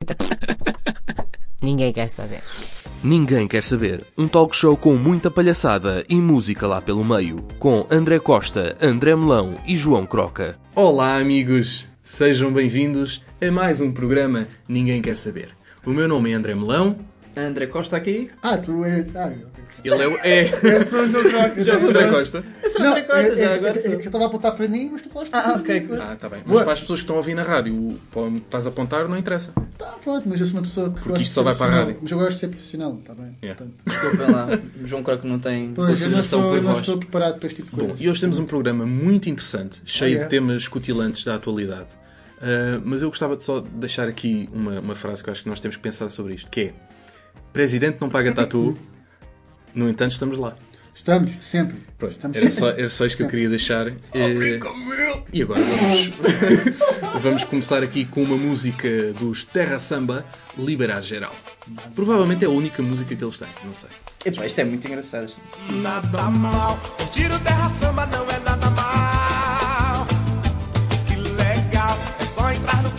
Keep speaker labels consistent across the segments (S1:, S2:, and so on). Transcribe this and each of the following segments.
S1: Ninguém quer saber.
S2: Ninguém quer saber. Um talk show com muita palhaçada e música lá pelo meio. Com André Costa, André Melão e João Croca.
S3: Olá, amigos! Sejam bem-vindos a mais um programa Ninguém Quer Saber. O meu nome é André Melão.
S4: André Costa aqui.
S5: Ah, tu és. Ah.
S3: Ele é o. É.
S5: Eu sou o João Croca.
S3: Já sou o André Costa.
S4: Eu sou o André Costa,
S5: é-
S4: já
S5: é-
S4: agora
S5: é- é eu estava a apontar para mim, mas tu falaste
S4: Ah,
S5: assim,
S4: ok.
S5: coisa.
S3: Ah, está bem. Mas
S5: Boa.
S3: para as pessoas que estão a ouvir na rádio, onde estás a apontar, não interessa.
S5: Tá, pronto, mas eu sou uma pessoa que
S3: Porque isto só vai para a rádio.
S5: Mas eu gosto de ser profissional, está bem?
S3: Yeah.
S5: Portanto,
S4: Desculpem lá. O João Croco não tem
S5: pois, eu não não estou preparado para este tipo de
S3: Bom,
S5: coisa.
S3: e hoje temos um programa muito interessante, cheio
S5: Ah, é?
S3: de temas cutilantes da atualidade. Ah, mas eu gostava de só deixar aqui uma, uma frase que eu acho que nós temos que pensar sobre isto, que é Presidente não paga tatu, no entanto estamos lá.
S5: Estamos, sempre.
S3: Pronto,
S5: Estamos
S3: era só, era só isto que eu queria deixar. Eh, E agora vamos, vamos começar aqui com uma música dos Terra Samba, Liberar Geral. Provavelmente é a única música que eles têm, não sei.
S4: Epá, isto é muito engraçado.
S6: nada mal. Curtir o terra samba não é nada mal. Que legal, é só entrar no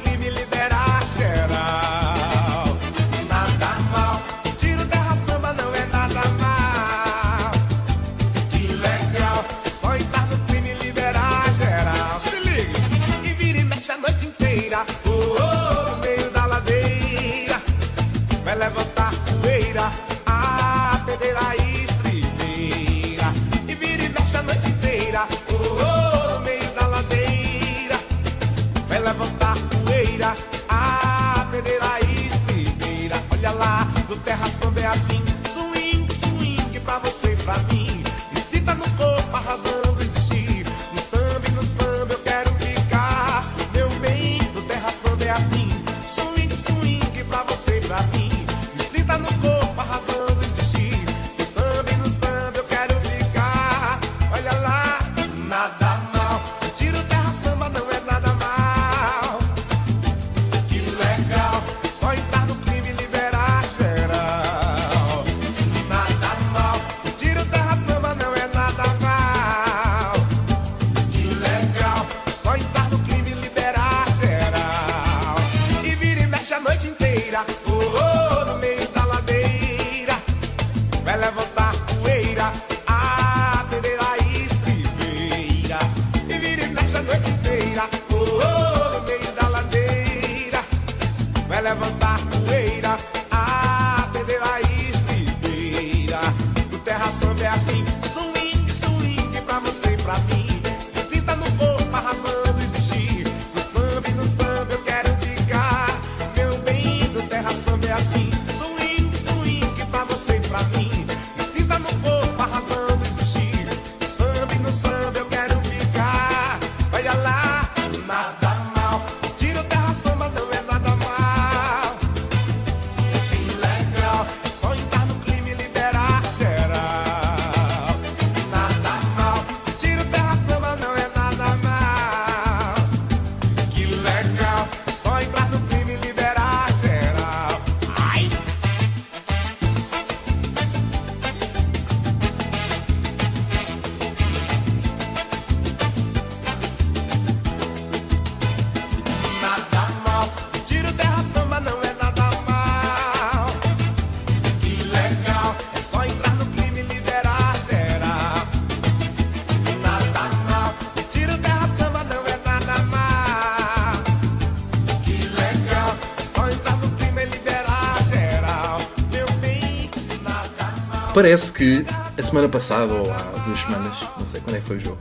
S3: Parece que a semana passada, ou há duas semanas, não sei quando é que foi o jogo,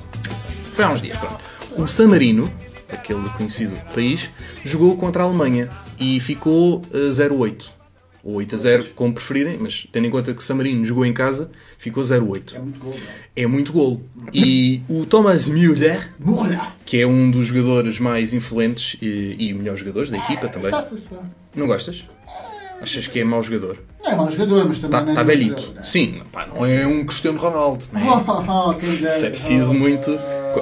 S3: foi há uns dias, pronto. O San Marino, aquele conhecido país, jogou contra a Alemanha e ficou eh, 0-8. Ou 8 a 0, como preferirem, mas tendo em conta que o San Marino jogou em casa, ficou 0-8.
S5: É muito gol, não é?
S3: É muito golo. E o Thomas Müller, que é um dos jogadores mais influentes e, e melhores jogadores da equipa também.
S5: Safa-se, vá.
S3: Não gostas? Achas que é mau jogador?
S5: Não é mau jogador, mas também
S3: Está
S5: não é
S3: tá velhito.
S5: jogador, não é?
S3: Sim, pá, não é um Cristiano Ronaldo. Não é?
S5: Oh, oh, dera.
S3: Isso é preciso
S5: Oh,
S3: muito.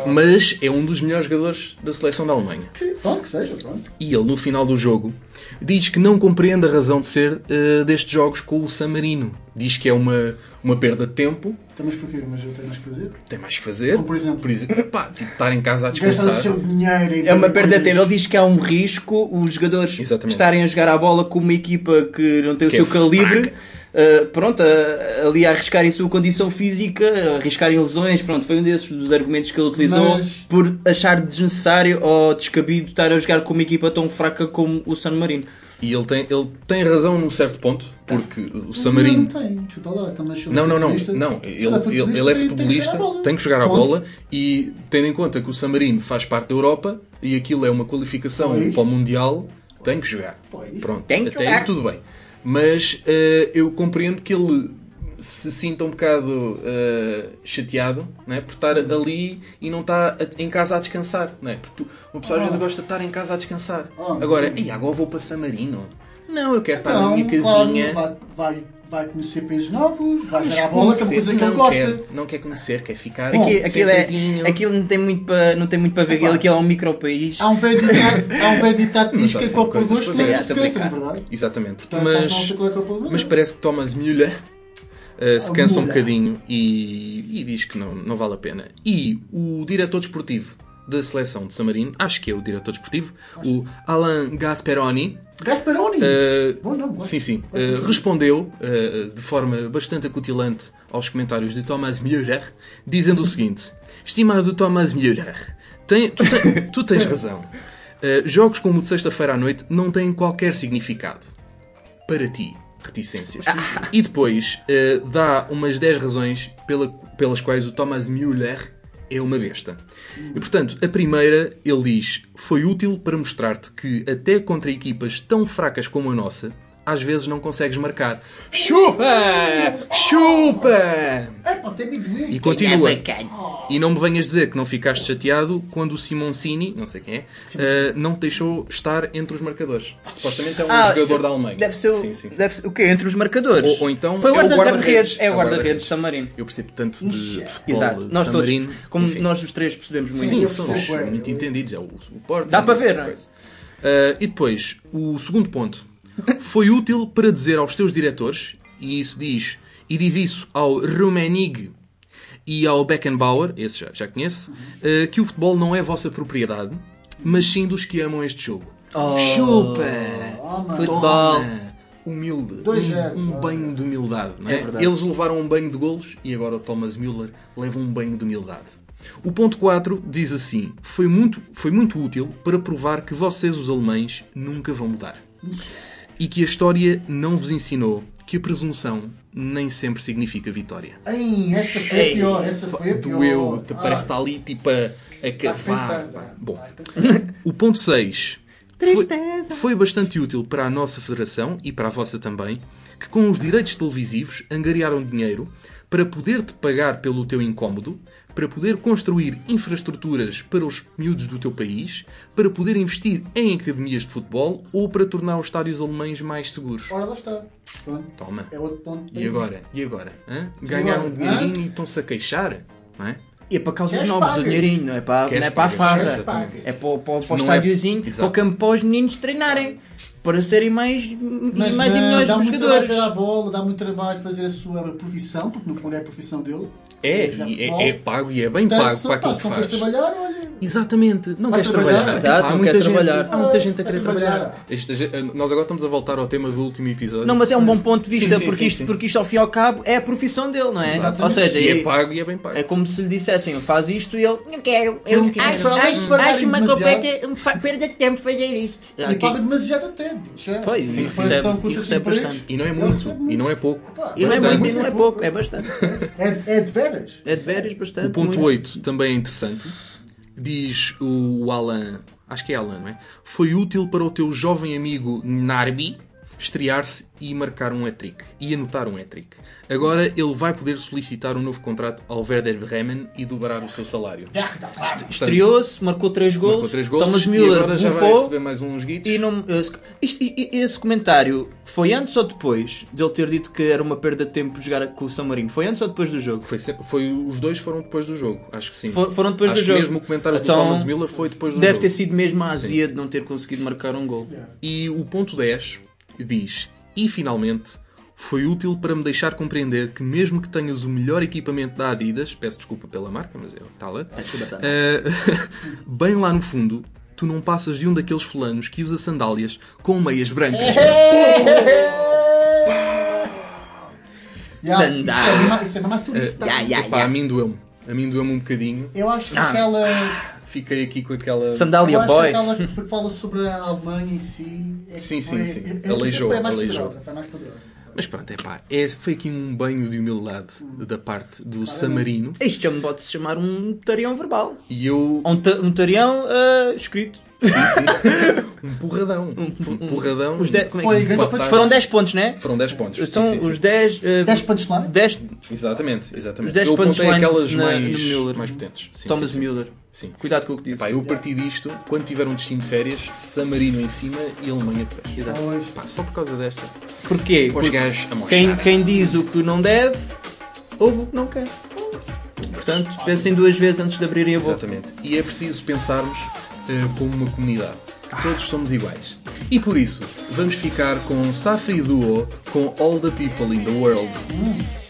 S3: Mas é um dos melhores jogadores da seleção da Alemanha.
S5: Sim, Pronto, que seja, pronto.
S3: E ele, no final do jogo, diz que não compreende a razão de ser eh, destes jogos com o San Marino. Diz que é uma, uma perda de tempo
S5: Então, mas porquê? Mas tenho mais que fazer?
S3: Tem mais que fazer.
S5: Como por exemplo?
S3: Por exemplo, pá, tipo, estar em casa a
S5: Gastar o
S3: descansar.
S5: seu dinheiro
S4: É uma perda de tempo. Ele diz que há um risco os jogadores
S3: Exatamente.
S4: estarem a jogar a bola com uma equipa que não tem o
S3: Que
S4: seu
S3: é
S4: calibre. uh, pronto, a- ali a arriscarem a sua condição física, a arriscarem lesões, pronto, foi um desses dos argumentos que ele utilizou
S5: Mas-
S4: por achar desnecessário ou descabido estar a jogar com uma equipa tão fraca como o San Marino.
S3: E ele tem, ele tem razão num certo ponto, porque o
S5: Não,
S3: Samarino.
S5: Não, tem, desculpa lá, também
S3: Não, não, não, não. Ele, ele, ele é futebolista, tem que jogar a bola e tendo em conta que o San Marino faz parte da Europa e aquilo é uma qualificação
S5: Pois.
S3: para o Mundial, tem que jogar.
S5: Pois.
S3: Pronto,
S4: Tem que
S3: até
S4: jogar.
S3: aí tudo bem. Mas eh, eu compreendo que ele se sinta um bocado eh, chateado né, por estar ali e não está a- em casa a descansar. Né? Porque tu- uma pessoa às vezes gosta de estar em casa a descansar.
S5: Oh,
S3: agora. "Ei, agora vou para San Marino. Não, eu quero estar
S5: Então,
S3: na minha
S5: claro,
S3: casinha.
S5: vai, vai, vai conhecer países novos, vai
S3: Mas
S5: jogar a bola, que é uma coisa que ele
S3: não
S5: gosta.
S3: Quer, não quer conhecer, quer ficar
S5: Bom,
S4: Aqui- aquilo, é, aquilo não tem muito para não tem muito para ver,
S5: Epá.
S4: aquilo é um micro país.
S5: Há um velho ditado, um que
S3: Mas
S5: diz que é copo
S3: coisas
S5: gosto
S3: fazer.
S5: é na verdade.
S3: Exatamente.
S5: Portanto,
S3: Mas,
S5: é é
S3: mas parece que Thomas Müller uh, se
S5: Ah,
S3: cansa um bocadinho e, e diz que não, não vale a pena. E o diretor desportivo da seleção de San Marino, acho que é o diretor desportivo, o Alan Gasperoni,
S5: Gasparoni!
S3: uh,
S5: Bom nome,
S3: sim, sim, uh, respondeu uh, de forma bastante acutilante aos comentários de Thomas Müller, dizendo o seguinte: Estimado Thomas Müller, tem- tu, tu tens razão. Jogos como o de sexta-feira à noite não têm qualquer significado. Para ti, reticências. E depois uh, dá umas 10 razões pela- pelas quais o Thomas Müller é uma besta. E portanto, a primeira, ele diz: foi útil para mostrar-te que, até contra equipas tão fracas como a nossa, às vezes não consegues marcar. Chupa! Chupa!
S5: É.
S3: E continua. E não me venhas dizer que não ficaste chateado quando o Simoncini, não sei quem é, eh, não te deixou estar entre os marcadores. Supostamente é um
S4: Ah,
S3: jogador da Alemanha.
S4: Deve ser, o-
S3: Sim, sim.
S4: Deve ser o quê? Entre os marcadores?
S3: Ou- ou então
S4: Foi o
S3: é
S4: guarda-
S3: guarda-redes.
S4: É
S3: É
S4: o guarda-redes
S3: guarda-redes.
S4: de San Marino.
S3: Eu percebo tanto de, de futebol
S4: Exato. Nós
S3: San
S4: todos, como
S3: Enfim.
S4: nós os três percebemos muito.
S3: Sim, somos
S5: é,
S3: muito entendidos. É o, o Porto.
S4: Dá para ver, não é?
S3: Ah, e depois, o segundo ponto. Foi útil para dizer aos teus diretores, e isso diz, e diz isso ao Rummenig e ao Beckenbauer, esse já, já conhece, ah, que o futebol não é vossa propriedade, mas sim dos que amam este jogo.
S4: Oh,
S3: Chupa!
S5: Toma.
S4: Futebol.
S3: Toma! Humilde. Um, um banho de humildade. Não é?
S4: É verdade.
S3: Eles levaram um banho de golos e agora o Thomas Müller leva um banho de humildade. O ponto 4 diz assim: foi muito, foi muito útil para provar que vocês, os alemães, nunca vão mudar. E que a história não vos ensinou que a presunção nem sempre significa vitória.
S5: Ai, essa foi a pior, essa foi a pior.
S3: Doeu, te
S5: Ah,
S3: parece que está ali tipo a, a
S5: vai
S3: cavar. Bom, o ponto 6 foi, foi bastante útil para a nossa federação e para a vossa também, que com os direitos televisivos angariaram dinheiro para poder-te pagar pelo teu incómodo, para poder construir infraestruturas para os miúdos do teu país, para poder investir em academias de futebol ou para tornar os estádios alemães mais seguros.
S5: Ora, lá está. Pronto,
S3: Toma.
S5: é outro ponto.
S3: E agora? E agora? Hã? Ganharam um dinheirinho e estão-se a queixar? Não é?
S4: E é para causas
S5: Queres
S4: nobres o dinheirinho, não é para,
S3: Queres
S4: não é para a
S3: pagas, exatamente.
S4: É para, para, para o
S3: Não é-
S4: estádiozinho, para o
S3: Exato.
S4: campo para os meninos treinarem. Para serem mais, e
S5: Mas
S4: mais e melhores
S5: dá muito trabalho
S4: jogadores.
S5: jogar a bola, dá muito trabalho fazer a sua profissão, porque no fundo é a profissão dele.
S3: É,
S5: jogar
S3: e é, é pago e é bem pago para aquilo que faz.
S5: trabalhar, olha.
S3: Exatamente, não
S5: Vai
S3: queres
S5: trabalhar.
S3: trabalhar.
S4: Exato,
S3: Há
S4: não
S3: muita
S4: quer
S3: gente,
S4: trabalhar.
S3: Há muita gente a querer
S5: trabalhar.
S3: ge- nós agora estamos a voltar ao tema do último episódio.
S4: Não, mas é um bom ponto de vista,
S3: Sim, sim,
S4: porque,
S3: sim,
S4: isto,
S3: sim.
S4: porque isto ao fim e ao cabo é a profissão dele, não é?
S5: Exatamente.
S4: Ou seja,
S3: E é
S4: é,
S3: pago e é bem pago.
S4: é como se lhe dissessem, faz isto e ele
S1: Não quero. Eu
S5: Não quero.
S1: acho, acho, acho uma completa perda de tempo fazer isto.
S5: E paga demasiado até. já.
S4: Pois, e
S5: comparação
S4: recebe- e recebe bastante.
S3: E não é muito, e não é pouco.
S4: E não é muito, e não é pouco, é bastante.
S5: É, é veras.
S4: É de veras bastante.
S3: O ponto
S4: muito.
S3: 8 também é interessante. Diz o Alan, acho que é Alan, não é? Foi útil para o teu jovem amigo Narbi estrear-se e marcar um hat-trick. E anotar um hat-trick. Agora ele vai poder solicitar um novo contrato ao Werder Bremen e dobrar o seu salário. Portanto,
S4: Estreou-se, marcou 3 gols.
S3: marcou três gols
S4: Thomas
S3: e
S4: Müller
S3: agora já vai receber mais uns guitos.
S4: E não, esse, isto- esse comentário foi antes ou depois de ele ter dito que era uma perda de tempo jogar com o São Marino? Foi antes ou depois do jogo?
S3: Foi, foi- os dois foram depois do jogo, acho que sim.
S4: For- foram depois
S3: acho
S4: do
S3: que
S4: jogo.
S3: mesmo o comentário
S4: Então,
S3: do Thomas Miller foi depois do
S4: Deve
S3: jogo.
S4: ter sido mesmo a azia de não ter conseguido marcar um gol.
S3: E o ponto 10 diz: E finalmente foi útil para me deixar compreender que mesmo que tenhas o melhor equipamento da Adidas, peço desculpa pela marca, mas é tal é, eh, bem lá no fundo, tu não passas de um daqueles fulanos que usa sandálias com meias brancas.
S5: Yeah,
S4: Sandália.
S5: Isso é mesmo- isso é mesmo a
S3: Epá, mim doeu-me. A mim doeu-me um bocadinho.
S5: Eu acho que
S4: Ah.
S5: aquela.
S3: Fiquei aqui com aquela.
S4: Sandália Boy.
S5: que aquela que fala sobre a Alemanha em si. é
S3: Sim, sim,
S5: foi-
S3: sim.
S5: é- é-
S3: Aleijou,
S5: Foi a mais
S3: aleijou.
S5: poderosa. Foi a mais poderosa.
S3: Mas pronto, é pá, é, foi aqui um banho de humildade da parte do Samarino
S4: Isto já me pode-se chamar um tarião verbal.
S3: e eu.
S4: Um, ta- um tarião ah, escrito.
S3: Um porradão. Um porradão.
S4: Os de- como é
S5: Foi
S4: que-
S3: Foram-
S5: punchline.
S4: Foram 10 pontos, né?
S3: Foram 10 pontos.
S4: São
S3: Sim, sim,
S4: os
S3: sim.
S4: 10. ah,
S5: 10 punchlines?
S4: 10
S3: Exatamente, exatamente.
S4: Os 10
S3: eu apontei
S4: punchlines
S3: aquelas
S4: na-
S3: mais, mais potentes. Sim,
S4: Thomas
S3: sim, sim.
S4: Müller.
S3: Sim.
S4: Cuidado com o que diz.
S3: Pá, eu parti disto quando tiver um destino de férias, Samarino em cima e Alemanha depois.
S5: Pois.
S3: Pá, só por causa desta.
S4: Porquê?
S3: Os
S4: Porque
S3: gajos a
S4: quem, quem diz o que não deve, ouve o que não quer. Portanto, pensem duas vezes antes de abrirem a boca.
S3: Exatamente. E é preciso pensarmos eh, como uma comunidade. Que todos somos iguais. E por isso, vamos ficar com Safri Duo com All the People in the World.
S7: All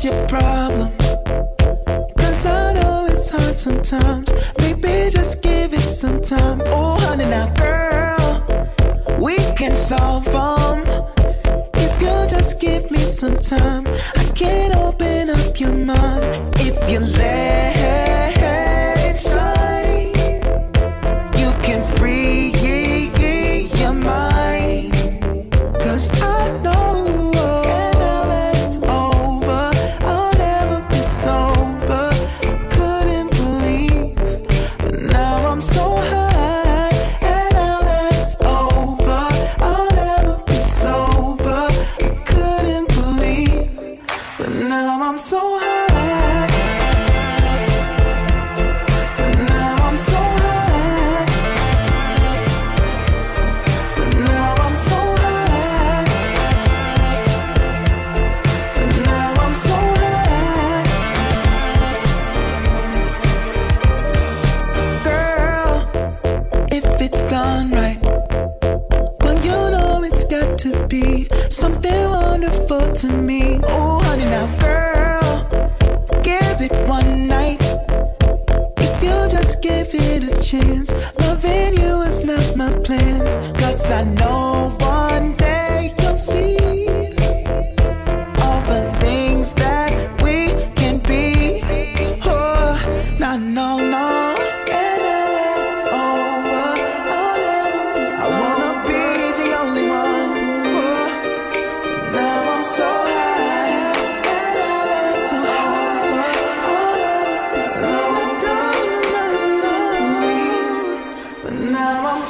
S8: what's your problem? Cause I know it's hard sometimes. Maybe just give it some time. Oh, honey, now, girl, we can solve them. If you just give me some time, I can open up your mind. If you let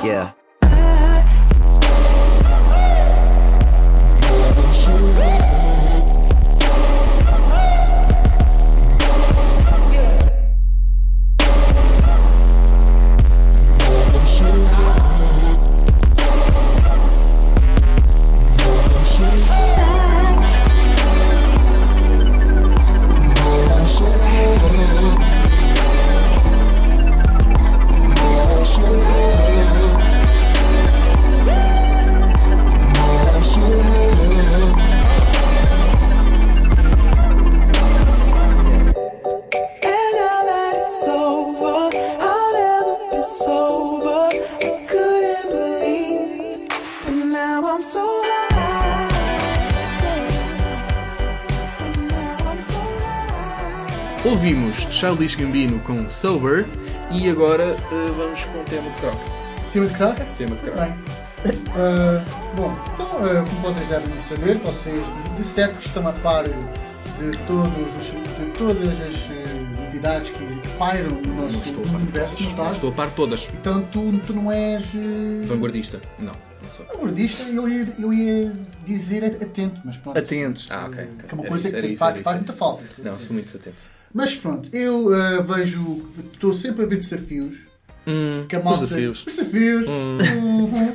S9: Yeah.
S3: Childish Gambino com Sober e agora eh, vamos com o tema de croca.
S5: Tema de craca?
S3: Tema de croca.
S5: Bem. ah, bom, então, ah, como vocês devem saber, vocês de- de certo que estão a par de, todos os- de todas as eh, novidades que pairam no
S3: Não
S5: nosso
S3: estou par de
S5: universo,
S3: todas.
S5: não estás?
S3: Estou a par de todas.
S5: Então tu, tu não és eh,
S3: Vanguardista? Não, não
S5: vanguardista, eu ia, eu ia dizer atento, mas pronto.
S4: Atentos.
S3: Ah, ok. ok.
S5: Que é uma coisa
S3: isso,
S5: que faz, muita falta.
S3: Não, sou muito desatento.
S5: Mas pronto, eu ah, vejo, estou sempre a ver desafios
S3: Hum,
S5: que a malta.
S3: desafios.
S5: Os desafios. Uhum.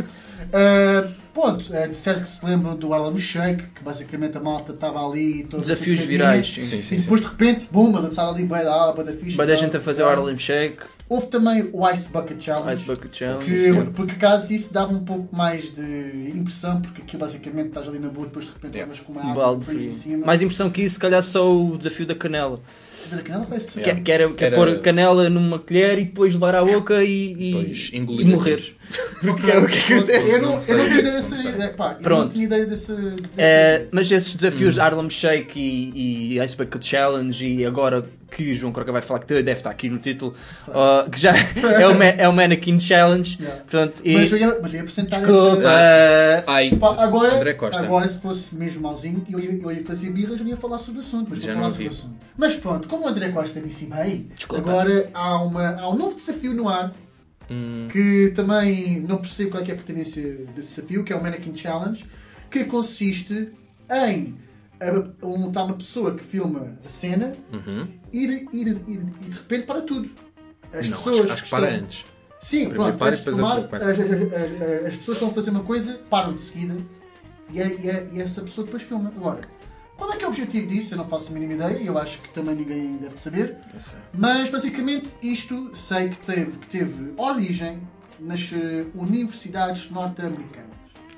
S5: Ah, pronto, é de certo que se lembram do Harlem Shake, que basicamente a malta estava ali
S4: Desafios virais, sim.
S3: Sim, sim,
S5: E depois de repente, bum, a dançar ali bem da aba da ficha.
S4: Vai da gente a fazer o Harlem Shake,
S5: Houve também o Ice Bucket Challenge.
S4: Ice Bucket Challenge.
S5: Que, por acaso isso dava um pouco mais de impressão, porque aquilo basicamente estás ali na boa, depois de repente
S3: Yeah.
S5: com uma
S4: Um
S5: água
S4: balde
S5: fria
S4: frio.
S5: em cima.
S4: Mais impressão que isso, se calhar só o desafio da canela.
S5: Da canela, parece
S4: Que,
S3: Yeah.
S4: que era, que é
S3: Era-
S4: pôr canela numa colher e depois levar à boca e, e, e morreres.
S5: Porque
S4: é o que acontece.
S5: Eu não,
S3: Não
S5: eu não tinha ideia desse.
S3: sei.
S5: é, pá, eu não
S4: Pronto.
S5: tinha ideia desse. desse-
S4: Eh, mas esses desafios de Harlem Shake e, e Ice Bucket Challenge e agora que o João Croca vai falar que deve estar aqui no título uh, que já é o, Ma- é o Mannequin Challenge
S5: Yeah.
S4: portanto, e,
S5: Mas eu ia, mas eu ia apresentar
S4: Desculpa,
S5: esse.
S4: eh,
S3: Ai,
S5: Pá, agora,
S3: André Costa.
S5: agora, se fosse mesmo mauzinho, eu ia, eu ia fazer birras, eu ia falar sobre o assunto. Mas
S3: Já não
S5: falar sobre assunto. Mas pronto, como o André Costa disse bem,
S4: Desculpa.
S5: agora há, uma, há um novo desafio no ar
S3: Hum,
S5: que também não percebo qual é, é a pertinência desse desafio, que é o Mannequin Challenge, que consiste em a- está uma pessoa que filma a cena
S3: uhum.
S5: e de, e de- e de- repente para tudo. As
S3: Não,
S5: pessoas
S3: acho, acho que para
S5: estão-
S3: antes.
S5: Sim,
S3: Primeiro
S5: pronto,
S3: para depois
S5: filmar,
S3: a
S5: as, as- as- as pessoas estão a fazer uma coisa, param de seguida e, é- e é- e essa pessoa depois filma. Agora, qual é que é o objetivo disso? Eu não faço a mínima ideia e eu acho que também ninguém deve saber. Mas basicamente isto sei que teve, que teve origem nas eh, universidades norte-americanas.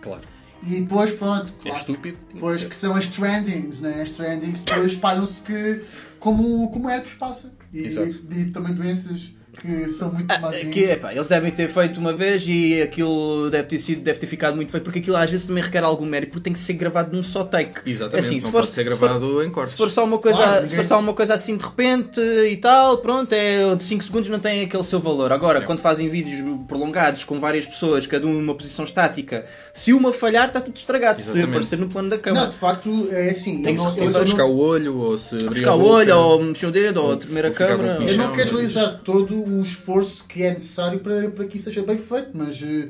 S3: Claro.
S5: E depois, pronto,
S3: É
S5: claro,
S3: estúpido. tinha que
S5: depois
S3: ser.
S5: que são as trendings, né? As trendings depois espalham-se que como, como herpes passa. E,
S3: Exato.
S5: e também doenças que são muito
S4: Ah, que, epá, eles devem ter feito uma vez e aquilo deve ter, sido, deve ter ficado muito feito, porque aquilo às vezes também requer algum mérito, porque tem que ser gravado num só take.
S3: Exatamente,
S4: Assim,
S3: não
S4: se for-
S3: pode ser
S4: se for-
S3: gravado em cortes.
S4: Se for só uma coisa,
S5: Claro,
S4: se for só uma coisa assim de repente e tal, pronto, é de 5 segundos não tem aquele seu valor. Agora,
S3: É.
S4: quando fazem vídeos prolongados com várias pessoas, cada um numa posição estática, se uma falhar, está tudo estragado. Se
S3: Exatamente.
S4: aparecer no plano da
S5: Não,
S4: câmara.
S5: de facto, é assim.
S4: Tem que
S5: não,
S4: se-
S5: não-
S3: buscar o olho, ou se abrir
S4: Buscar
S3: a
S4: o olho, ou mexer o dedo, ou
S3: Ou-
S4: tremer a
S3: o
S5: Eu não quero
S3: mas-
S5: realizar todo o esforço que é necessário para, para que isso seja bem feito, mas eh,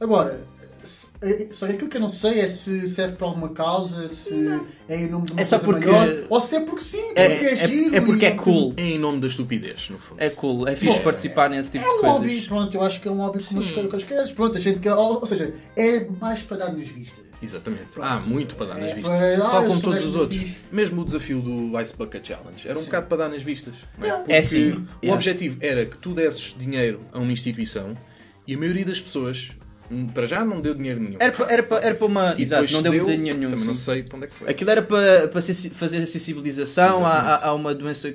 S5: agora, eh, só aquilo que eu não sei é se serve para alguma causa, se é em nome de uma
S4: É só
S5: coisa
S4: porque-
S5: maior, ou se é porque sim, porque
S4: É,
S5: é,
S4: é-
S5: giro.
S4: é porque
S5: e
S4: é cool.
S3: É em nome da estupidez, no fundo.
S4: É cool, é fixe
S5: Bom,
S4: participar nesse tipo
S5: É
S4: de
S5: um
S4: coisas.
S5: hobby, pronto, eu acho que é um hobby como outras coisas quaisquer. Pronto, a gente quer, ou, ou seja, é mais para dar nas vistas.
S3: Exatamente. Há muito para dar nas
S5: É,
S3: vistas.
S5: para- ah,
S3: Tal como todos os
S5: mega
S3: outros.
S5: fixe.
S3: Mesmo o desafio do Ice Bucket Challenge era um bocado para dar nas vistas. não é?
S5: É.
S3: Porque
S4: É sim.
S3: O
S4: Yeah.
S3: objetivo era que tu desses dinheiro a uma instituição e a maioria das pessoas, hum, para já, não deu dinheiro nenhum.
S4: Era para, era para, era para uma.
S3: E
S4: Exato, não
S3: se
S4: deu dinheiro nenhum.
S3: Também não
S4: sim.
S3: sei para onde é que foi.
S4: Aquilo era para, para fazer a sensibilização a, a, a uma doença.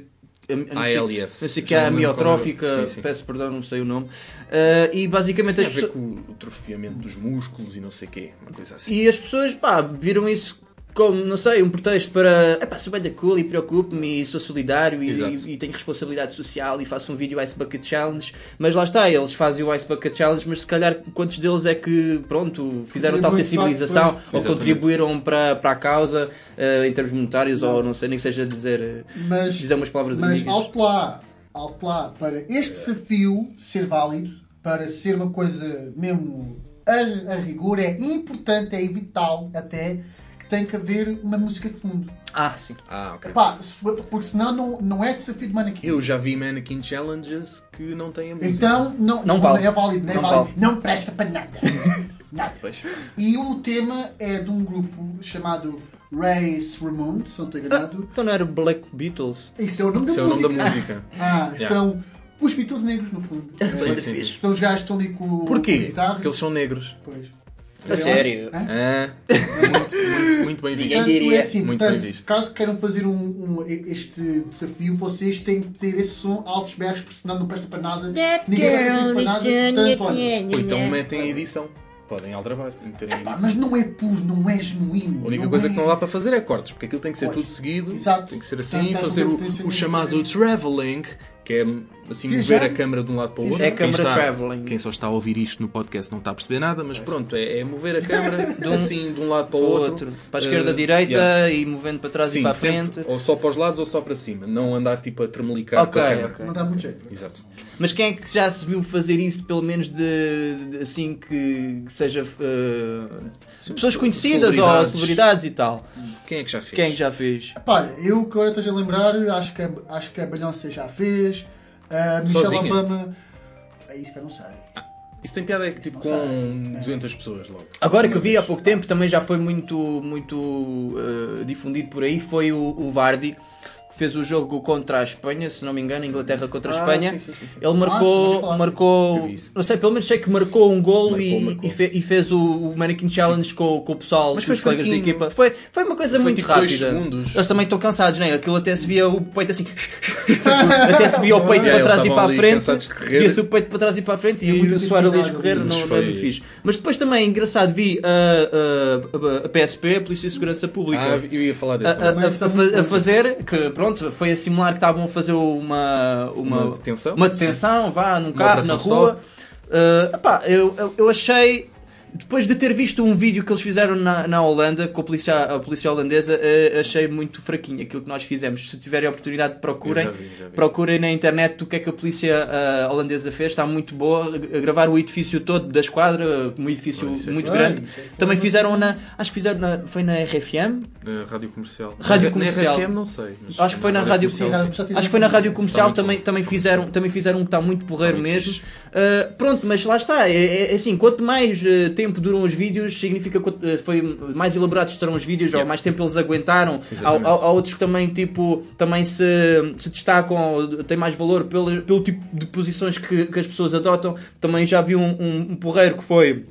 S4: A- a- não sei-
S3: ALS.
S4: Não sei que é
S3: era.
S4: amiotrófica,
S3: Sim, sim.
S4: peço perdão, não sei o nome. Ah, e basicamente
S3: Tem
S4: as pessoas.
S3: com o atrofiamento dos músculos e não sei o quê. Uma coisa assim.
S4: E as pessoas, pá, viram isso como, não sei, um pretexto para. Epá, sou bem da cool e preocupo-me e sou solidário e, e- e tenho responsabilidade social e faço um vídeo Ice Bucket Challenge. Mas lá está, eles fazem o Ice Bucket Challenge, mas se calhar quantos deles é que, pronto, fizeram tal sensibilização ou
S3: Exatamente.
S4: contribuíram para, para a causa eh, em termos monetários ou não sei, nem que seja dizer, eh,
S5: Mas,
S4: dizer umas palavras
S5: mas
S4: amigas.
S5: alto lá, alto lá, para este desafio ser válido, para ser uma coisa mesmo a, a rigor, é importante, é vital até tem que haver uma música de fundo.
S4: Ah, sim.
S3: Ah, ok.
S5: Epá, se- porque senão não, não é desafio de manequim.
S3: Eu já vi Mannequin Challenges que não têm a música.
S5: Então não,
S4: Não vale.
S5: é válido, não é
S4: Não
S5: válido.
S4: vale.
S5: Não presta para nada. nada.
S3: Pois.
S5: E o tema é de um grupo chamado Race Ramon, se não estou enganado.
S4: Então não era Black Beatles?
S5: Isso é o nome da
S3: Esse é o nome
S5: música.
S3: da música.
S5: Ah,
S3: Yeah.
S5: são os Beatles negros, no fundo.
S3: Sim, sim.
S5: São os gajos que estão ali com, com a
S3: Porquê?
S5: guitarra.
S3: Porque eles são negros.
S5: Pois.
S4: A sério?
S5: Hã?
S3: Ah, muito, muito, muito bem visto.
S4: Ninguém
S5: Portanto,
S4: diria.
S5: é assim,
S3: Muito
S5: portanto,
S3: bem visto.
S5: caso queiram fazer um, um- este desafio, vocês têm que ter esse som altos berros, porque senão não presta para nada. Ninguém vai fazer isso para nada. Portanto, olha,
S3: Ou então metem a edição. Podem aldrabar
S5: pá,
S3: edição.
S5: mas não é puro, não é genuíno.
S3: A única coisa
S5: é...
S3: que não dá para fazer é cortes, porque aquilo tem que ser
S5: Pois.
S3: tudo seguido,
S5: Exato.
S3: tem que ser assim,
S5: a
S3: fazer o, o chamado
S5: fazer.
S3: travelling, que é assim
S5: Viajar.
S3: mover a câmera de um lado para o outro.
S4: É a
S3: Quem
S4: câmara
S3: está-
S4: travelling.
S3: Quem só está a ouvir isto no podcast não está a perceber nada, mas pronto, é, é mover a câmera assim de um lado para o outro.
S4: outro. Para a esquerda,
S3: Eh,
S4: direita
S3: yeah.
S4: e movendo para trás
S3: Sim,
S4: e para a
S3: sempre,
S4: frente.
S3: ou só para os lados ou só para cima, não andar tipo a tremelicar
S4: Ok,
S3: com a câmera.
S4: ok.
S5: Não dá muito jeito.
S3: Exato.
S4: Mas quem é que já se viu fazer isso, pelo menos de, de- assim que, que seja eh, pessoas conhecidas ou
S3: celebridades.
S4: celebridades e tal?
S3: Quem é que já fez?
S4: Quem é que já fez?
S5: Pá, eu que agora estou a lembrar, acho que, a- acho que a Beyoncé já fez, a Michelle
S3: Sozinha?
S5: Obama. É isso que eu não sei.
S3: Isso tem piada é que tipo com 200 pessoas logo.
S4: Agora que eu vi há pouco tempo, também já foi muito, muito eh, difundido por aí, foi o, o Vardy, fez o jogo contra a Espanha, se não me engano, Inglaterra contra a
S3: Ah,
S4: Espanha.
S3: sim, sim, sim, sim.
S4: Ele
S5: Ah,
S4: marcou,
S5: falaste.
S3: Eu
S4: marcou não sei, pelo menos sei que marcou um golo
S3: Marcou,
S4: e,
S3: marcou.
S4: e fe- e fez o, o Mannequin Challenge com, com o pessoal,
S3: Mas
S4: com os colegas da equipa. Foi, foi uma coisa
S3: Foi
S4: muito
S3: tipo
S4: rápida. Eles também estão cansados, não é? Aquilo até se via o peito assim. até se via o peito para trás e para a frente. Via-se o peito para trás e para a frente e,
S5: E muita
S4: o suar ali escorrer, não, é
S3: foi-
S4: muito fixe. Mas depois também, engraçado, vi a, a, a, PSP, a Polícia de Segurança Pública.
S3: Ah, eu ia falar
S4: fa- a fazer, que pronto, foi a simular que estavam a fazer uma, uma,
S3: Uma detenção?
S4: uma detenção, vá, num carro, na rua. Uh, epá, eu, eu, eu achei, depois de ter visto um vídeo que eles fizeram na, na Holanda, com a polícia, a polícia holandesa, uh, achei muito fraquinho aquilo que nós fizemos. Se tiverem a oportunidade, procurem.
S3: Já vi, já vi.
S4: Procurem na internet o que é que a polícia uh, holandesa fez, está muito boa. A gravar o edifício todo da esquadra, um edifício
S3: é
S4: muito
S5: fixe.
S4: grande.
S5: É.
S4: Também fizeram na. Acho que fizeram na. Foi na RFM?
S3: Na rádio comercial.
S4: Rádio
S3: Na-
S4: comercial.
S3: Na RFM não sei. mas
S4: Acho que foi na rádio-
S5: fizeram
S4: Acho que foi na rádio comercial também,
S3: bom.
S4: também, fizeram, também fizeram um que está muito porreiro mesmo. Uh, pronto, mas lá está. É, é- é assim, quanto mais uh, tempo duram os vídeos, significa que uh, foi mais elaborados estarão os vídeos, ou
S3: Yeah.
S4: mais tempo eles aguentaram. Há, há- há outros que também, tipo, também se, se destacam, ou têm mais valor pelo, pelo tipo de posições que, que as pessoas adotam. Também já vi um, um, um porreiro que foi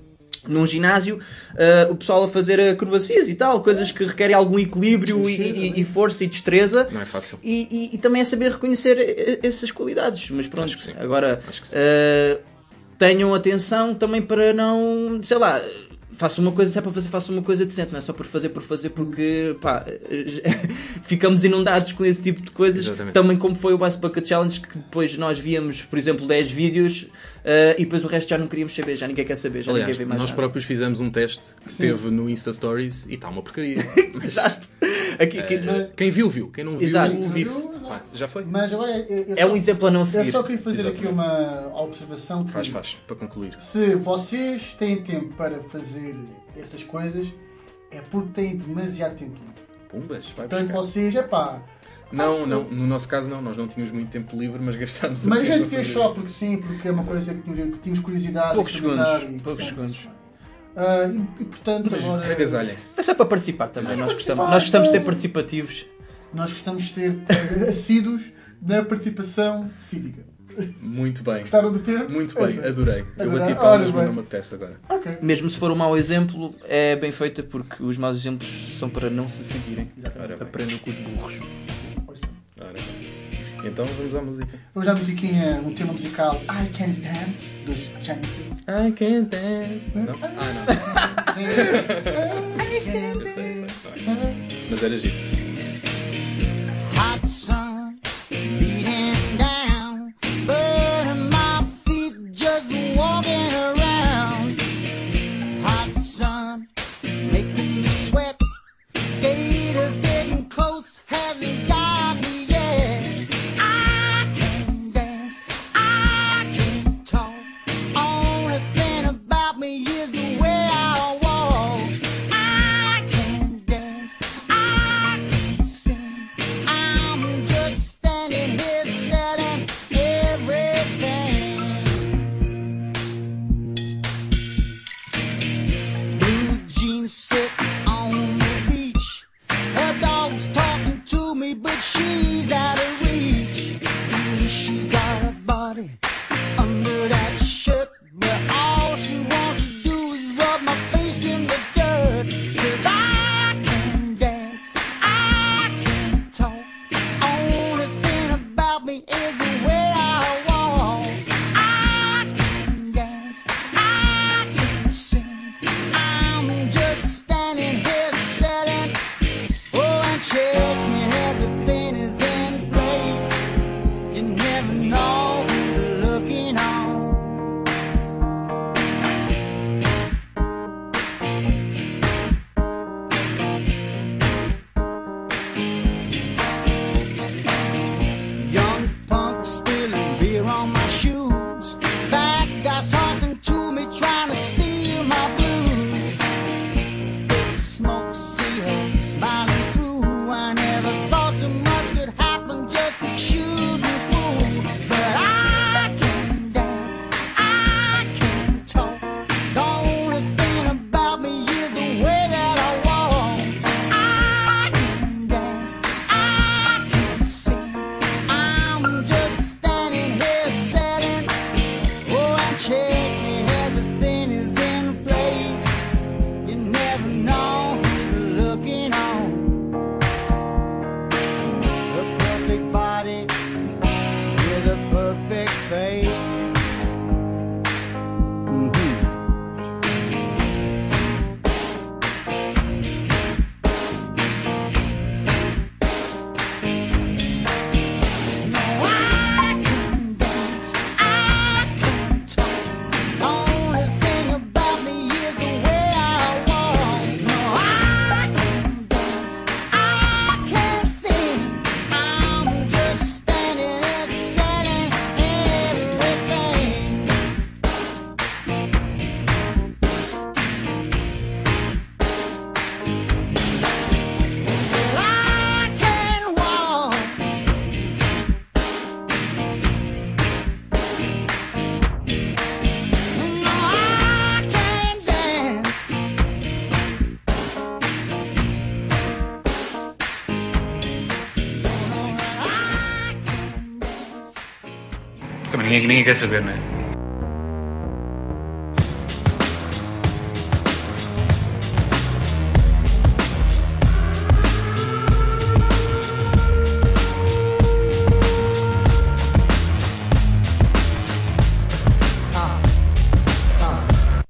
S4: num ginásio, ah, o pessoal a fazer acrobacias e tal, coisas que requerem algum equilíbrio e, e- e força e destreza.
S10: Não é fácil.
S4: E, e- também é saber reconhecer eh, essas qualidades. Mas pronto,
S10: Acho que sim.
S4: agora
S10: Acho que sim.
S4: eh, tenham atenção também para não, sei lá, faço uma coisa, se é para fazer, faço uma coisa decente, não é só por fazer, por fazer, porque pá, ficamos inundados com esse tipo de coisas.
S10: Exatamente.
S4: Também como foi o Ice Bucket Challenge, que depois nós víamos, por exemplo, 10 vídeos eh, e depois o resto já não queríamos saber, já ninguém quer saber, já
S10: Aliás,
S4: ninguém vê mais
S10: nós
S4: nada.
S10: próprios fizemos um teste que teve no Insta Stories e está uma porcaria. Mas,
S4: Exato. Aqui- aqui-
S10: eh, quem viu, viu. Quem não viu,
S4: Exato.
S10: visse.
S5: Viu,
S10: Pá, já foi?
S5: Mas agora é, é,
S4: é um exemplo a não
S5: Eu
S4: seguir.
S5: só queria fazer aqui
S10: Exatamente.
S5: uma observação que
S10: Faz, faz, para concluir.
S5: se vocês têm tempo para fazer essas coisas, é porque têm demasiado tempo livre.
S10: Pumbas, vai
S5: Portanto,
S10: buscar.
S5: vocês, é pá.
S10: Não, não, no nosso caso não, nós não tínhamos muito tempo livre, mas gastámos
S5: Mas a gente fez só porque sim, porque é uma coisa que tínhamos, curiosidade.
S4: Poucos segundos,
S5: e-
S4: poucos
S5: sim,
S4: segundos.
S5: Ah, e, e, portanto, agora.
S10: Agasalhem-se.
S4: É só para participar também, nós
S5: participar,
S4: gostamos, nós gostamos de ser participativos.
S5: Nós gostamos de ser eh, assíduos na participação cívica.
S10: Muito bem.
S5: Gostaram do termo?
S10: Muito bem,
S5: Essa.
S10: adorei. Eu
S5: Adorei.
S10: bati palmas, mas não me apetece agora.
S5: Ok.
S4: Mesmo se for um mau exemplo, é bem feita porque os maus exemplos são para não se seguirem. Aprendam com os burros.
S10: Então vamos à música.
S5: Vamos à musiquinha, um tema musical I Can Dance dos Genesis.
S10: I can't dance. Não? Ah, não. Eu sei, eu sei. Vai. Mas era giro.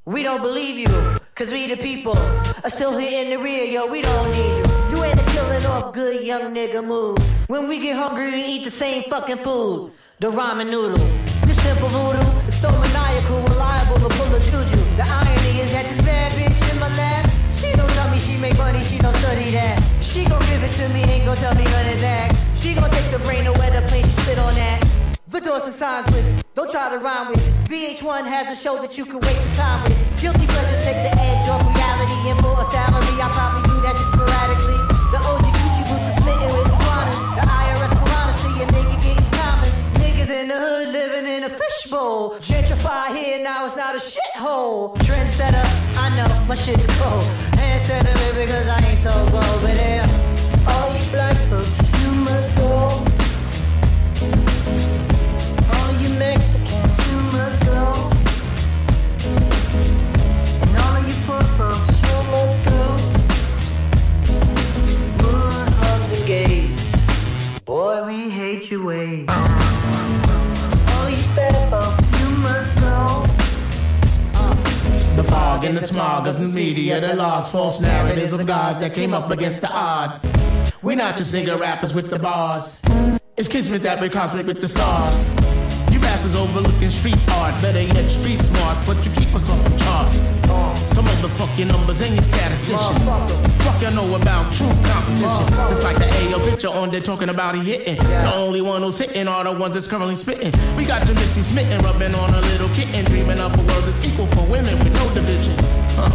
S11: We don't believe you, cause we the
S12: people
S9: are still here in the rear, yo, we don't need you. You ain't killing off good young nigga move. When we get hungry, we eat the same fucking food, the ramen noodle. Simple voodoo is so maniacal, reliable, but full of juju. The irony is that this bad bitch in my lap, she don't tell me she make money, she don't study that. She gon' give it to me, ain't gon' tell me of that. She gon' take the brain away the plane, she spit on that. Vidors and signs with it. Don't try to rhyme with it. VH1 has a show that you can waste your time with. Guilty pleasures take the edge off reality. And for a salary, I probably the hood living in a fishbowl. Gentrify here, now it's not a shithole. Trendsetter, I know, my shit's cold. Handsetter, because I ain't so bold. But yeah, all you black folks, you must go. All you Mexicans, you must go. And all of you poor folks, you must go. Muslims and gays, boy, we hate your ways.
S13: Fog and the smog of the media, the logs, false narratives of gods that came up against the odds. We're not just nigga rappers with the bars. It's kismet that we cosmic with the stars. You bastards overlooking street art, better yet street smart, but you keep us off the charts. Some of numbers and your statisticians. Fuck you know about true competition. Just like the AO picture on there talking about he hitting. The only one who's hitting are the ones that's currently spitting. We got your Missy smitten, rubbing on a little kitten, dreaming up a world that's equal for women with no division. Huh.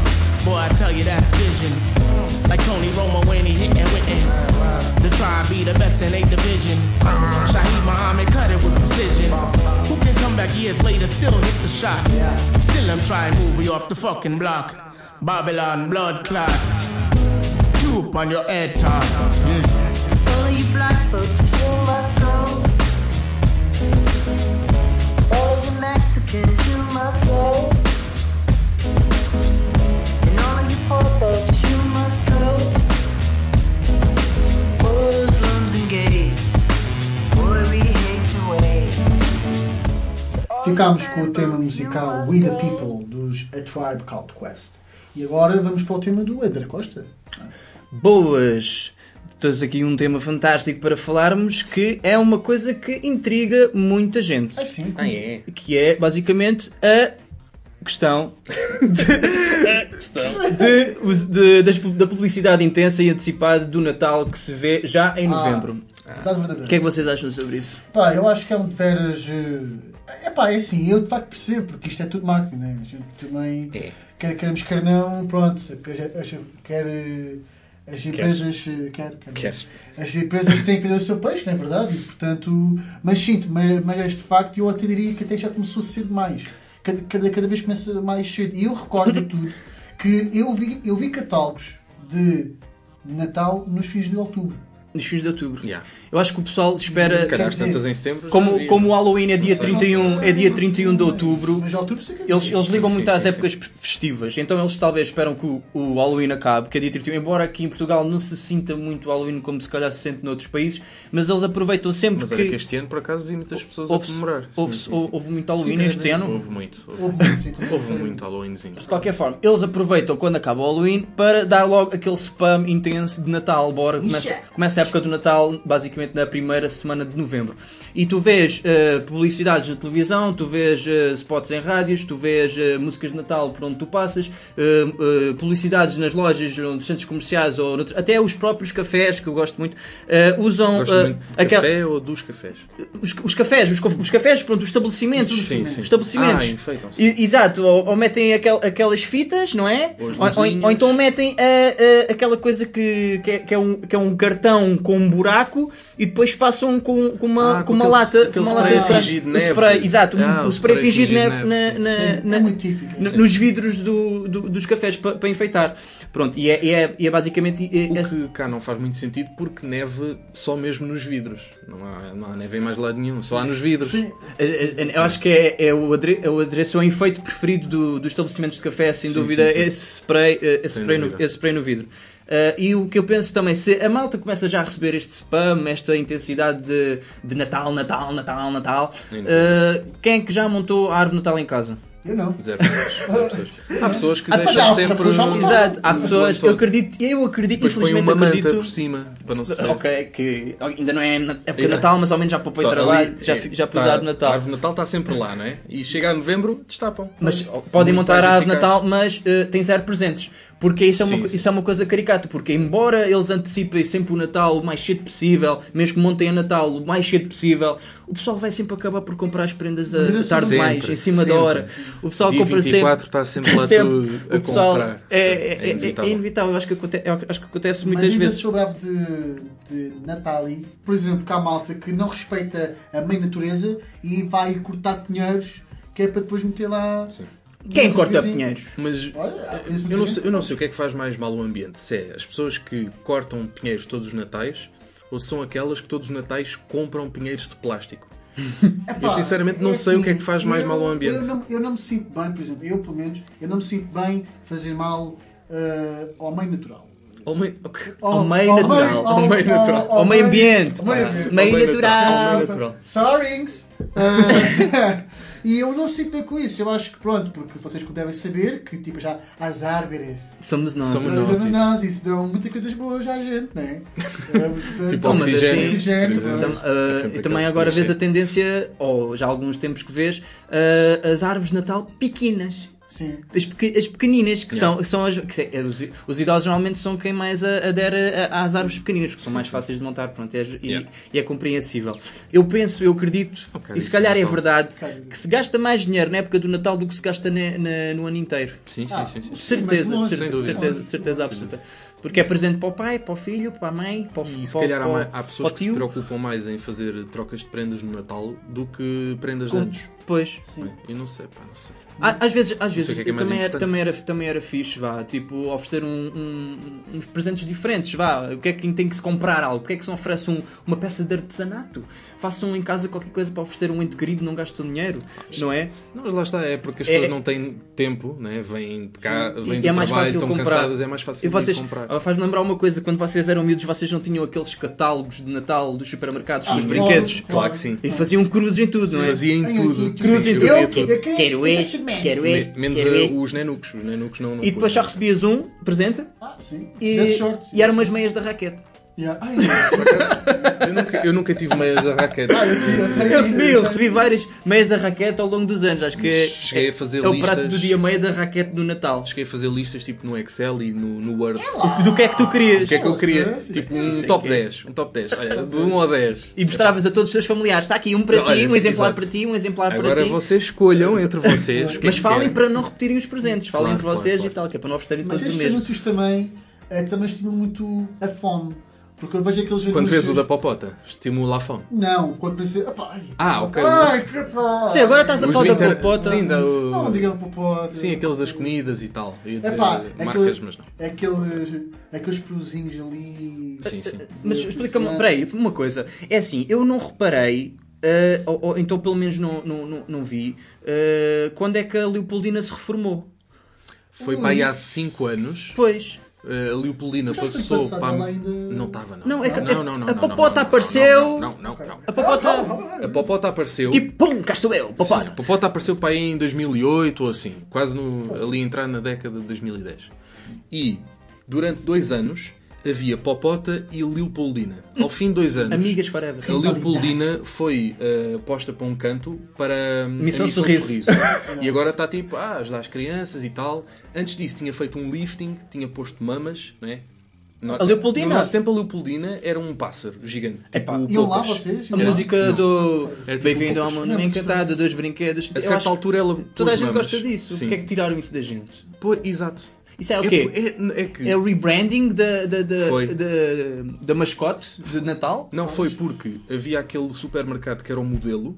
S13: Boy, I tell you that's vision. Like Tony Romo when he hitting witten. The tribe be the best in eight division. Shaheed Muhammad cut it with precision. Who can come back years later, still hit the shot? Still I'm trying movie off the fucking block. Babylon blood clot. Droop on your head top. Mm.
S9: All you black folks, you must go. All you Mexicans, you must go.
S5: Ficámos com o tema musical We the People dos A Tribe Called Quest. E agora vamos para o tema do Eder Costa.
S4: Boas! Temos aqui um tema fantástico para falarmos que é uma coisa que intriga muita gente.
S5: É sim.
S3: Ah, é?
S4: Que é basicamente a questão
S3: Estão.
S4: de, de- pu- da publicidade intensa e antecipada do Natal que se vê já em novembro.
S5: Verdade verdadeira.
S4: O que é que vocês acham sobre isso?
S5: Pá, eu acho que é um de veras. É pá, é assim, eu de facto percebo, porque isto é tudo marketing, né? A gente também,
S3: É.
S5: quer queremos, quer não, pronto, quer. eh, As empresas. eh, Quer, quer,
S3: Queres?
S5: As empresas têm que vender o seu peixe, não é verdade? E, portanto, mas sim, mas, mas de facto eu até diria que até já começou cedo mais. Cada, cada, cada vez começa mais cedo. E eu recordo tudo que eu vi, eu vi catálogos de Natal nos fins de outubro.
S4: Nos fins de outubro.
S3: Yeah.
S4: Eu acho que o pessoal espera.
S3: Se calhar tantas em setembro.
S4: Como, como o Halloween é dia
S3: Não sei.
S4: 31, é dia 31 de outubro,
S5: Mas outubro é
S4: eles, eles ligam
S3: sim,
S4: muito
S3: sim,
S4: às
S3: sim,
S4: épocas festivas, então eles talvez esperam que o, o Halloween acabe, que é dia 31, embora aqui em Portugal não se sinta muito o Halloween como se calhar se sente noutros países, mas eles aproveitam sempre
S3: Mas que
S4: que.
S3: este ano, por acaso, vi muitas pessoas a comemorar.
S4: Houve, houve, muito Halloween
S5: Sim,
S4: este
S5: é,
S4: ano.
S3: Houve muito. Houve,
S5: Houve muito, sim, também.
S3: houve muito Halloweenzinho.
S4: De qualquer forma, eles aproveitam quando acaba o Halloween para dar logo aquele spam intenso de Natal. Bora, começa, começa a época do Natal, basicamente na primeira semana de novembro. E tu vês eh, publicidades na televisão, tu vês eh, spots em rádios, tu vês eh, músicas de Natal por onde tu passas, publicidades nas lojas, nos centros comerciais, ou noutros- até os próprios cafés, que eu gosto muito, usam
S3: Gosto muito de
S4: aquela-
S3: café ou dos cafés?
S4: os, os cafés, os, os cafés, pronto, os estabelecimentos.
S3: Sim, sim.
S4: Os estabelecimentos.
S3: Ah.
S4: I- Exato, ou, ou metem aquel- aquelas fitas, não é?
S3: Ou
S4: Ou, ou- então metem aquela coisa que, que, é, que é um, que é um cartão com um buraco e depois passam com, com uma,
S3: Ah,
S4: com
S3: com
S4: uma lata.
S3: aquele
S4: uma
S3: spray
S4: lata
S3: fingido neve.
S4: spray, exato,
S3: Ah,
S4: o,
S3: o
S4: spray
S3: spray
S4: fingido neve
S3: neve,
S4: na- na-
S5: sim.
S4: na-
S5: É muito típico.
S4: no- nos vidros do, do- dos cafés para enfeitar. Pronto, e é, e é, e é basicamente. é-
S3: O
S4: é-
S3: que cá não faz muito sentido porque neve só mesmo nos vidros. Não há, não há neve em mais lado nenhum, só há nos vidros.
S5: Sim,
S4: Eu acho que é, é o, é adereço, é o efeito preferido do- dos estabelecimentos de café, sem
S3: Sim,
S4: dúvida,
S3: sim, sim.
S4: Esse, spray, eh, esse, spray no,
S3: dúvida.
S4: esse spray no vidro. Ah, e o que eu penso também, se a malta começa já a receber este spam, esta intensidade de, de Natal, Natal, Natal, Natal, ah, quem é que já montou a árvore de Natal em casa?
S5: Eu não.
S3: Zero pessoas. Há pessoas que
S5: Ah,
S3: deixam
S5: já,
S3: sempre.
S5: já.
S4: Exato, há pessoas, eu acredito, eu acredito,
S3: Depois põe
S4: infelizmente
S3: uma manta
S4: acredito.
S3: por cima para não se ver.
S4: Ok, que ainda não é época de Natal, mas ao menos já poupei
S3: Só
S4: trabalho,
S3: ali,
S4: já,
S3: é,
S4: já pus
S3: tá-
S4: a árvore de
S3: A
S4: Natal.
S3: árvore de Natal está sempre lá, não é? E chega a novembro, destapam.
S4: Mas podem montar
S3: mais
S4: a árvore de. Natal, mas eh, tem zero presentes. Porque isso é, uma,
S3: Sim, sim.
S4: isso é uma coisa caricata. Porque embora eles antecipem sempre o Natal o mais cedo possível, mesmo que montem a Natal o mais cedo possível, o pessoal vai sempre acabar por comprar as prendas a,
S5: Mas
S4: tarde
S3: sempre,
S4: demais, em cima
S3: sempre.
S4: da hora. O pessoal
S3: Dia
S4: compra
S3: 24
S4: sempre.
S3: está sempre lá
S4: sempre.
S3: tudo a
S4: o pessoal
S3: comprar.
S4: É, é,
S3: É
S4: é- é
S3: inevitável.
S4: inevitável. Acho que, aconte- eu acho que acontece
S5: Mas
S4: muitas
S5: ainda
S4: vezes.
S5: sobre a árvore de, de Natal, e, por exemplo, que há malta que não respeita a mãe natureza e vai cortar pinheiros, que é para depois meter lá.
S3: Sim.
S4: Quem corta
S5: Assim,
S4: pinheiros?
S3: Mas
S5: Olha,
S3: eu não, sei, eu não sei o que é que faz mais mal ao ambiente. Se é as pessoas que cortam pinheiros todos os natais ou se são aquelas que todos os natais compram pinheiros de plástico.
S5: Epá,
S3: Eu sinceramente não sei o que é que faz mais
S5: eu-
S3: mal ao ambiente.
S5: Eu não, eu não me sinto bem, por exemplo, eu pelo menos, eu não me sinto bem fazer mal eh, ao meio natural.
S3: Ao meio, ok.
S4: Ao meio natural.
S3: Ao meio natural.
S4: Ao meio ambiente.
S5: Meio
S4: natural.
S5: Sorrings! Ah, e eu não sinto bem com isso. Eu acho que pronto, porque vocês devem saber que tipo já as árvores.
S4: Somos nós.
S3: Somos
S5: As
S3: nós, isso.
S5: nós, isso dão muitas coisas boas à gente, não é? Ah,
S3: Tipo oxigênio.
S4: assim-
S5: oxigênio,
S3: por exemplo.
S4: Sam- uh,
S3: É sempre
S4: e também agora vês a tendência, ou já há alguns tempos que vês, uh, as árvores de Natal pequenas.
S5: Sim.
S4: As, pequ- as pequeninas, que
S3: Yeah.
S4: são, são as, que é- os, os idosos normalmente são quem mais adere às árvores pequeninas, porque são mais fáceis de montar pronto, é- e,
S3: Yeah.
S4: e é compreensível. Eu penso, eu acredito,
S3: Ok,
S4: e se calhar é
S3: Natal.
S4: verdade, que se gasta mais dinheiro na época do Natal do que se gasta na- na- no ano inteiro.
S3: Sim, sim,
S5: Ah,
S3: sim. sim.
S4: Certeza,
S5: longe,
S4: certeza, certeza, certeza absoluta. Porque é presente para o pai, para o filho, para a mãe, para o
S3: E se
S4: para
S3: calhar há,
S4: para
S3: há pessoas que se preocupam mais em fazer trocas de prendas no Natal do que prendas de
S4: Com-
S3: anos.
S4: Pois.
S3: Bem, Eu não sei, pá, não sei.
S4: Às vezes, às vezes
S3: é que é
S4: também, era,
S3: importante.
S4: também, era, também era fixe, vá, tipo, oferecer um, um- uns presentes diferentes, vá. O que é que tem que se comprar algo? O que é que se não oferece um- uma peça de artesanato? Façam em casa qualquer coisa para oferecer um ente querido, não gastam dinheiro, não é?
S3: Não, mas lá está, é porque as
S4: É-
S3: pessoas não têm tempo, né? vêm de cá, vêm
S4: E
S3: do
S4: é mais
S3: trabalho,
S4: fácil
S3: estão
S4: comprar.
S3: cansadas, é mais fácil
S4: E vocês,
S3: comprar.
S4: ah, faz-me lembrar uma coisa, quando vocês eram miúdos, vocês não tinham aqueles catálogos de Natal dos supermercados com
S5: Ah,
S4: os
S5: claro,
S4: brinquedos?
S3: Claro que sim.
S4: E faziam cruzes em tudo, não é?
S3: Fazia em tudo.
S4: Cruz em
S3: eu
S4: tudo.
S5: Eu,
S3: tudo.
S5: quero este,
S1: quero
S3: Me- Menos
S1: este.
S3: os nenucos. Os nenucos não, não
S4: E depois só recebias um presente
S5: Ah, sim.
S4: e, e eram umas meias da raquete.
S5: Yeah. Ai,
S3: eu, nunca, eu nunca tive meias da raquete.
S5: Ah, eu tinha, sei.
S4: Eu recebi, eu recebi várias meias da raquete ao longo dos anos. Acho que é,
S3: Cheguei a fazer
S4: é o prato
S3: listas.
S4: do dia meia da raquete no Natal.
S3: Cheguei a fazer listas tipo no Excel e no, no Word.
S4: Do que é que tu querias?
S3: O que é que eu queria?
S5: Nossa,
S3: Tipo um
S4: é
S3: top
S4: que é.
S3: 10. Um top 10. Olha, de 1 ao 10.
S4: E mostravas a todos os teus familiares. Está aqui um para ti, um exemplar para ti, um exemplar para
S3: Agora
S4: ti.
S3: vocês escolham entre vocês. é
S4: Mas falem para não repetirem os presentes. Falem
S3: Claro,
S4: entre
S3: claro,
S4: vocês
S3: claro.
S4: e tal, que é para não oferecerem
S5: Mas
S4: todos o
S5: estes
S4: mesmo.
S5: anúncios também, eh, também estimam muito a fome. Porque eu vejo aqueles
S3: Quando vês o da popota, estimula a fome.
S5: Não, quando pensei... Ai,
S3: Ah, ok.
S5: Ai, que pá.
S4: Sim, agora estás a
S3: Os
S4: falar
S3: do
S4: da
S3: inter-
S4: popota.
S3: Sim, da-
S5: Não, diga popota.
S3: Sim, aqueles das comidas e tal. Eu Ia dizer
S5: Epá,
S3: marcas,
S5: aquele-
S3: mas não.
S5: Aqueles, aqueles peruzinhos ali...
S3: Sim, sim.
S4: Mas explica-me, peraí, uma coisa. É assim, eu não reparei, eh, ou, ou então pelo menos não, não, não, não vi, eh, quando é que a Leopoldina se reformou.
S3: Foi
S5: Ui,
S3: para aí há
S5: isso-
S3: 5 anos.
S4: Pois.
S3: Eh, A
S5: foi
S3: passou para. a-
S5: ainda-
S3: Não estava, não.
S4: Não, é que
S3: não, não, não,
S4: a popota apareceu-
S3: Não, não, não.
S4: A popota.
S3: A popota apareceu.
S4: Tipo, pum, cá estou eu,
S3: Sim,
S4: popota.
S3: a popota apareceu para aí em 2008 ou assim, quase no, ali entrar na década de 2010. E durante dois anos havia Popota e Leopoldina. Ao fim de dois anos,
S4: Amigas forever.
S3: a Leopoldina foi eh, posta para um canto para
S4: Missão
S3: a
S4: Sorriso.
S3: e agora está tipo, ah, ajudar as crianças e tal. Antes disso tinha feito um lifting, tinha posto mamas, não é? No-
S4: A Leopoldina?
S3: No nosso tempo a Leopoldina era um pássaro gigante.
S4: Epá,
S3: tipo
S5: Iam lá vocês?
S4: A música
S3: não.
S4: do
S3: tipo
S4: Bem-vindo ao. Mundo Encantado, dos brinquedos.
S3: A certa
S4: acho-
S3: altura ela
S4: Toda a gente
S3: mamas.
S4: gosta disso.
S3: Sim.
S4: Porquê é que tiraram isso da gente?
S3: Pô, exato.
S4: Isso é o quê?
S3: É, é, é que...
S4: É o rebranding da, da, da, da, mascote de Natal?
S3: Não foi porque havia aquele supermercado que era o modelo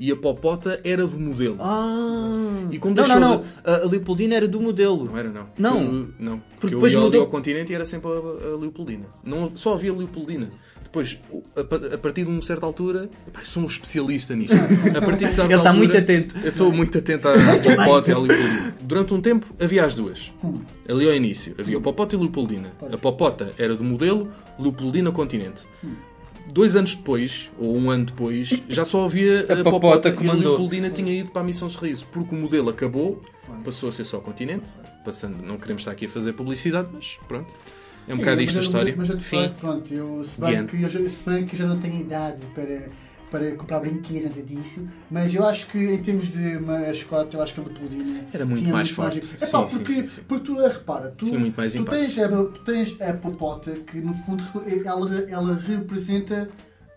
S3: e a popota era do modelo.
S4: Ah.
S3: E como
S4: não,
S3: deixou
S4: não, não.
S3: de-
S4: A Leopoldina era do modelo.
S3: Não era, não.
S4: Não.
S3: Eu- não.
S4: Porque
S3: Porque eu
S4: depois
S3: ia ali
S4: mudou-
S3: ao continente e era sempre a, a Leopoldina. Não, só havia Leopoldina. Depois, a, pa- a partir de uma certa altura, eu sou um especialista nisto. A partir de certa
S4: Ele está
S3: altura,
S4: muito atento.
S3: Eu estou muito atento à Popota e à Leopoldina. Durante um tempo havia as duas. Ali ao início havia o Popota e a Leopoldina. A Popota era do modelo, Leopoldina continente. dois anos depois, ou um ano depois, já só havia
S4: A Popota que
S3: e a
S4: mandou.
S3: Leopoldina tinha ido para a Missão Sorriso, porque o modelo acabou, passou a ser só continente, passando, não queremos estar aqui a fazer publicidade, mas pronto, é um
S5: Sim,
S3: bocado isto a história.
S5: Mas eu
S3: Fim.
S5: facto, pronto, eu, se, bem que eu, já, se bem que já não tenho idade para, para comprar brinquedos, nada disso, mas eu acho que em termos de mascote, eu acho que a Leopoldina
S3: Era muito
S5: tinha
S3: mais
S5: muito
S3: forte.
S5: Epá,
S3: Sim, sim,
S5: porque,
S3: sim, sim.
S5: porque tu, repara, tu,
S3: Tinha muito mais
S5: tu,
S3: impacto.
S5: tens a, tu tens a Popota que no fundo ela, ela representa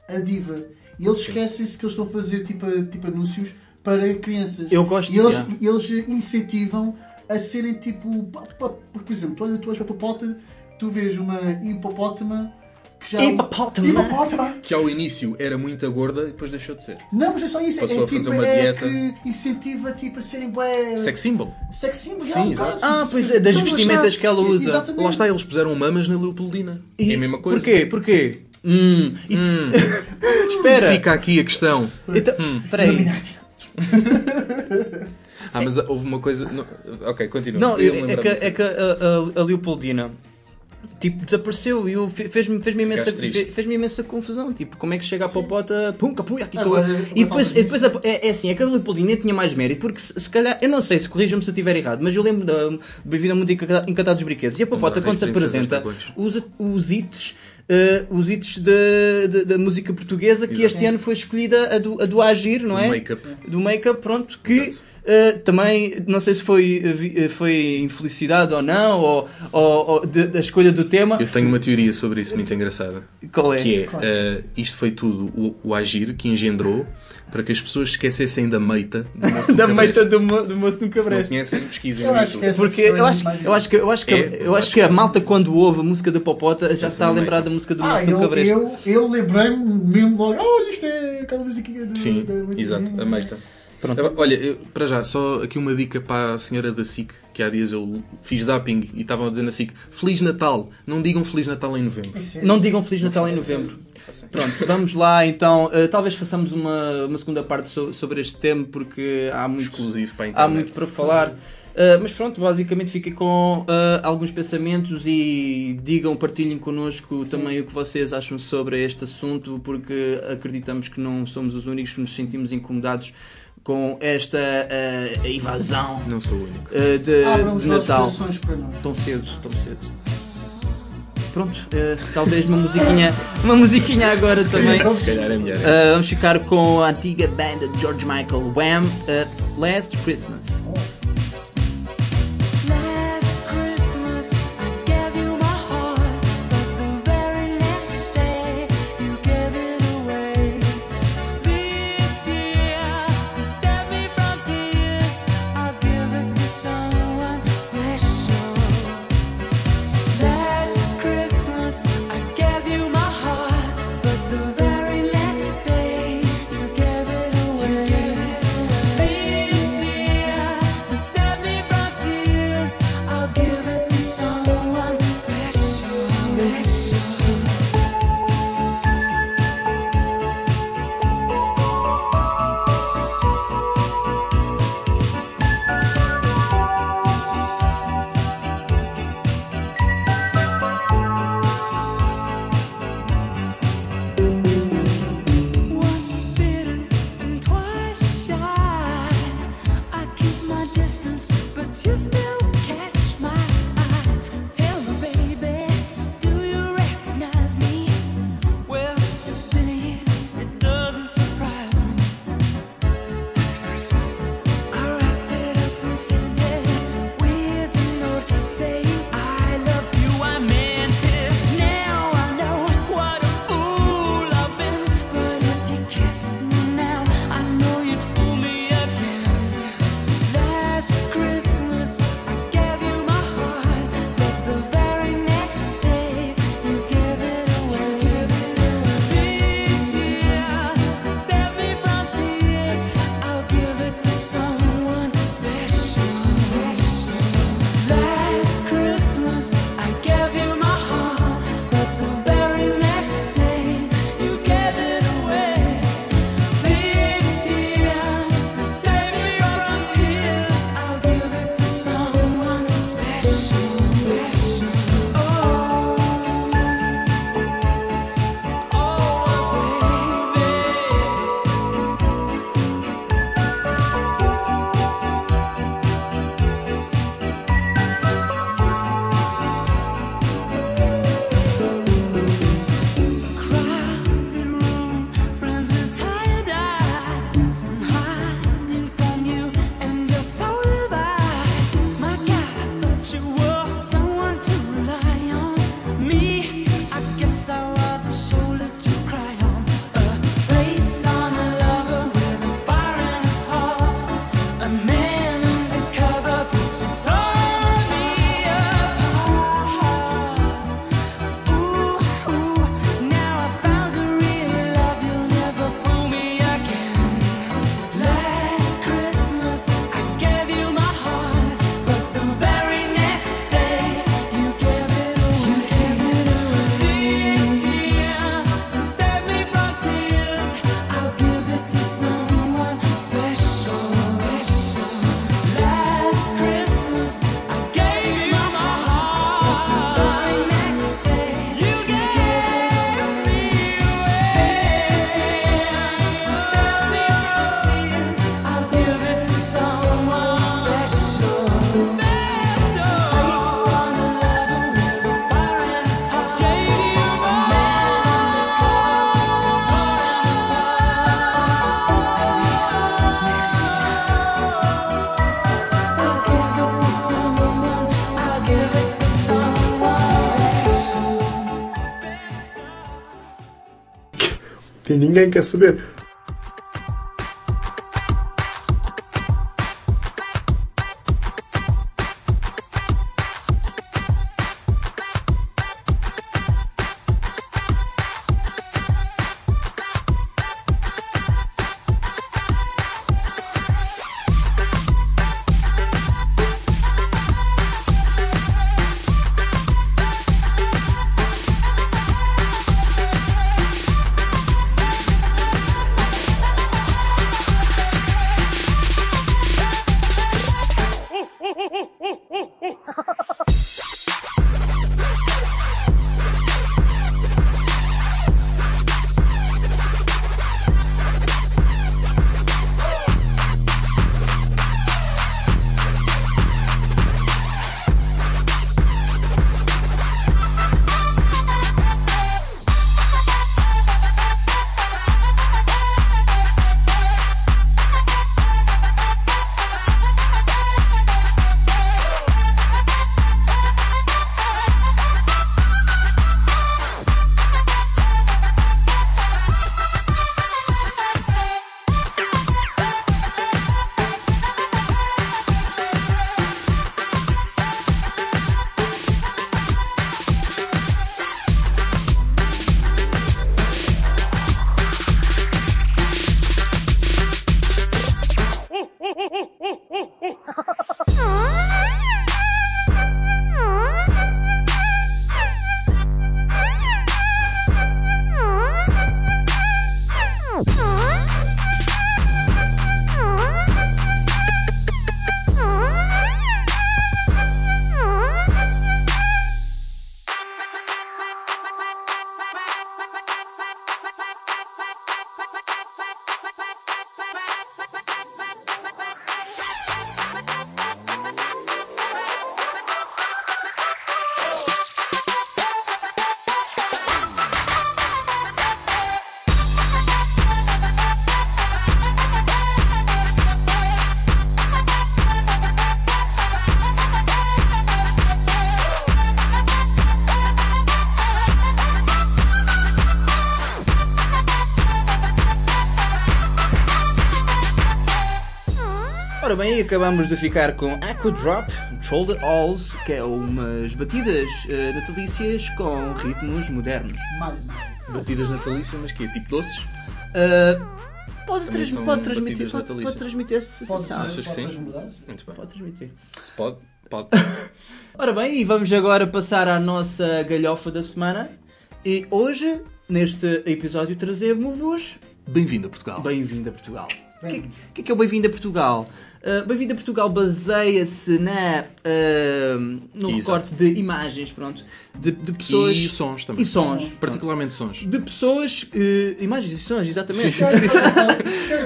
S5: a diva e eles esquecem-se que eles estão a fazer tipo, tipo anúncios para crianças.
S4: Eu gosto
S5: e eles, eles incentivam a serem tipo. pá, pá, Por exemplo, tu olhas para a Popota, tu vês uma hipopótama que já.
S4: Hipopótama?
S5: Hipopótama!
S3: Que ao início era muito gorda e depois deixou de ser.
S5: Não, mas é só isso.
S3: Passou
S5: é,
S3: a fazer
S5: tipo,
S3: uma
S5: é
S3: dieta.
S5: que incentiva tipo, a serem bué.
S3: Sex symbol.
S5: Sex symbol,
S3: Sim,
S5: já, um
S3: exato.
S4: Ah, pois é, das
S5: Estão a
S4: vestimentas
S5: achar-
S4: que ela usa.
S5: Exatamente.
S3: Lá está, eles puseram mamas na Leopoldina.
S4: E
S3: é a mesma coisa.
S4: Porquê? Porquê? Hum,
S3: Hum,
S4: espera.
S3: fica aqui a questão.
S4: Então,
S3: Hum.
S4: peraí.
S5: Illuminati.
S3: Ah, mas houve uma coisa. Ok, continua.
S4: Não,
S3: Eu
S4: é, é que, é que a, a- a Leopoldina tipo, desapareceu e fez-me fez imensa,
S3: Ficaste triste.
S4: fe- fez-me imensa confusão. Tipo, como é que chega a popota, pum, capuia, aqui
S5: agora
S4: E depois, e depois a- é, é assim, é a Leopoldina tinha mais mérito, porque se, se calhar, eu não sei se corrijam-me se eu estiver errado, mas eu lembro da Bem-vinda muito Encanta- encantado dos brinquedos. E a popota, quando se apresenta, usa os hits. Eh, os hits da, música portuguesa que
S3: Exato.
S4: este ano foi escolhida a do, a do Agir, não
S3: Do
S4: é?
S3: make-up.
S4: do make-up, pronto, que eh, também, não sei se foi, eh, foi infelicidade ou não, ou, ou, ou da escolha do tema.
S3: Eu tenho uma teoria sobre isso muito engraçada.
S4: Qual é?
S3: Que é, eh, isto foi tudo o, o agir que engendrou para que as pessoas esquecessem da meita do moço do
S4: da meita do, do moço do
S3: Se não conhecem, pesquisem
S5: Eu acho que
S4: Porque eu
S5: é
S4: acho, eu acho que, eu acho que,
S3: É,
S4: eu acho que a malta quando ouve a música da Popota já está a lembrar da música do
S5: Ah,
S4: moço do
S5: eu,
S4: cabreste.
S5: eu, eu lembrei-me mesmo logo, "Ah, olha, isto é aquela musiquinha do.
S3: Sim,
S5: da Matizinha."
S3: exato, a meita.
S4: Pronto.
S3: Olha, eu- para já, só aqui uma dica para a senhora da SIC, que há dias eu fiz zapping e estavam a dizer na SIC: Feliz Natal! Não digam Feliz Natal em novembro.
S5: É-
S4: Não digam Feliz Natal em novembro. Pronto, vamos lá então. Eh, talvez façamos uma, uma segunda parte so- sobre este tema porque há muito,
S3: Exclusivo para
S4: há muito para falar. Uh, mas pronto, basicamente fiquem com uh, alguns pensamentos e digam, partilhem connosco também o que vocês acham sobre este assunto, porque acreditamos que não somos os únicos que nos sentimos incomodados com esta uh, invasão
S3: Não sou o único.
S4: uh, de,
S5: Abram
S4: de Natal.
S5: corações para nós.
S4: Tão cedo, tão cedo. Pronto, uh, talvez uma musiquinha, uma musiquinha agora também.
S3: Se calhar é melhor.
S4: Uh, vamos ficar com a antiga banda de George Michael, Wham! uh, Last Christmas.
S14: Que ninguém quer saber.
S4: Acabamos de ficar com Aqua Drop, Shoulder Alls, que é umas batidas eh, natalícias com ritmos modernos.
S3: Batidas natalícias, mas que é tipo doces?
S4: Eh, pode, trans- pode transmitir, pode, pode transmitir essa
S5: Pode,
S4: sensação.
S3: Achas que
S5: pode
S3: sim? Muito bem.
S4: Pode transmitir.
S3: Se pode, pode.
S4: Ora bem, e vamos agora passar à nossa galhofa da semana. E hoje, neste episódio, trazemos-vos
S3: Bem-vindo a Portugal.
S4: Bem-vindo a Portugal. O que,
S5: Bem-vindo.
S4: o que é que é o Bem-vindo a Portugal? Uh, Bem-vindo a Portugal baseia-se na, uh, no
S3: Exato.
S4: recorte de imagens, pronto, de, de pessoas...
S3: E sons também.
S4: E sons.
S3: Particularmente sons.
S4: De pessoas... uh, imagens e sons, exatamente.
S3: Sim,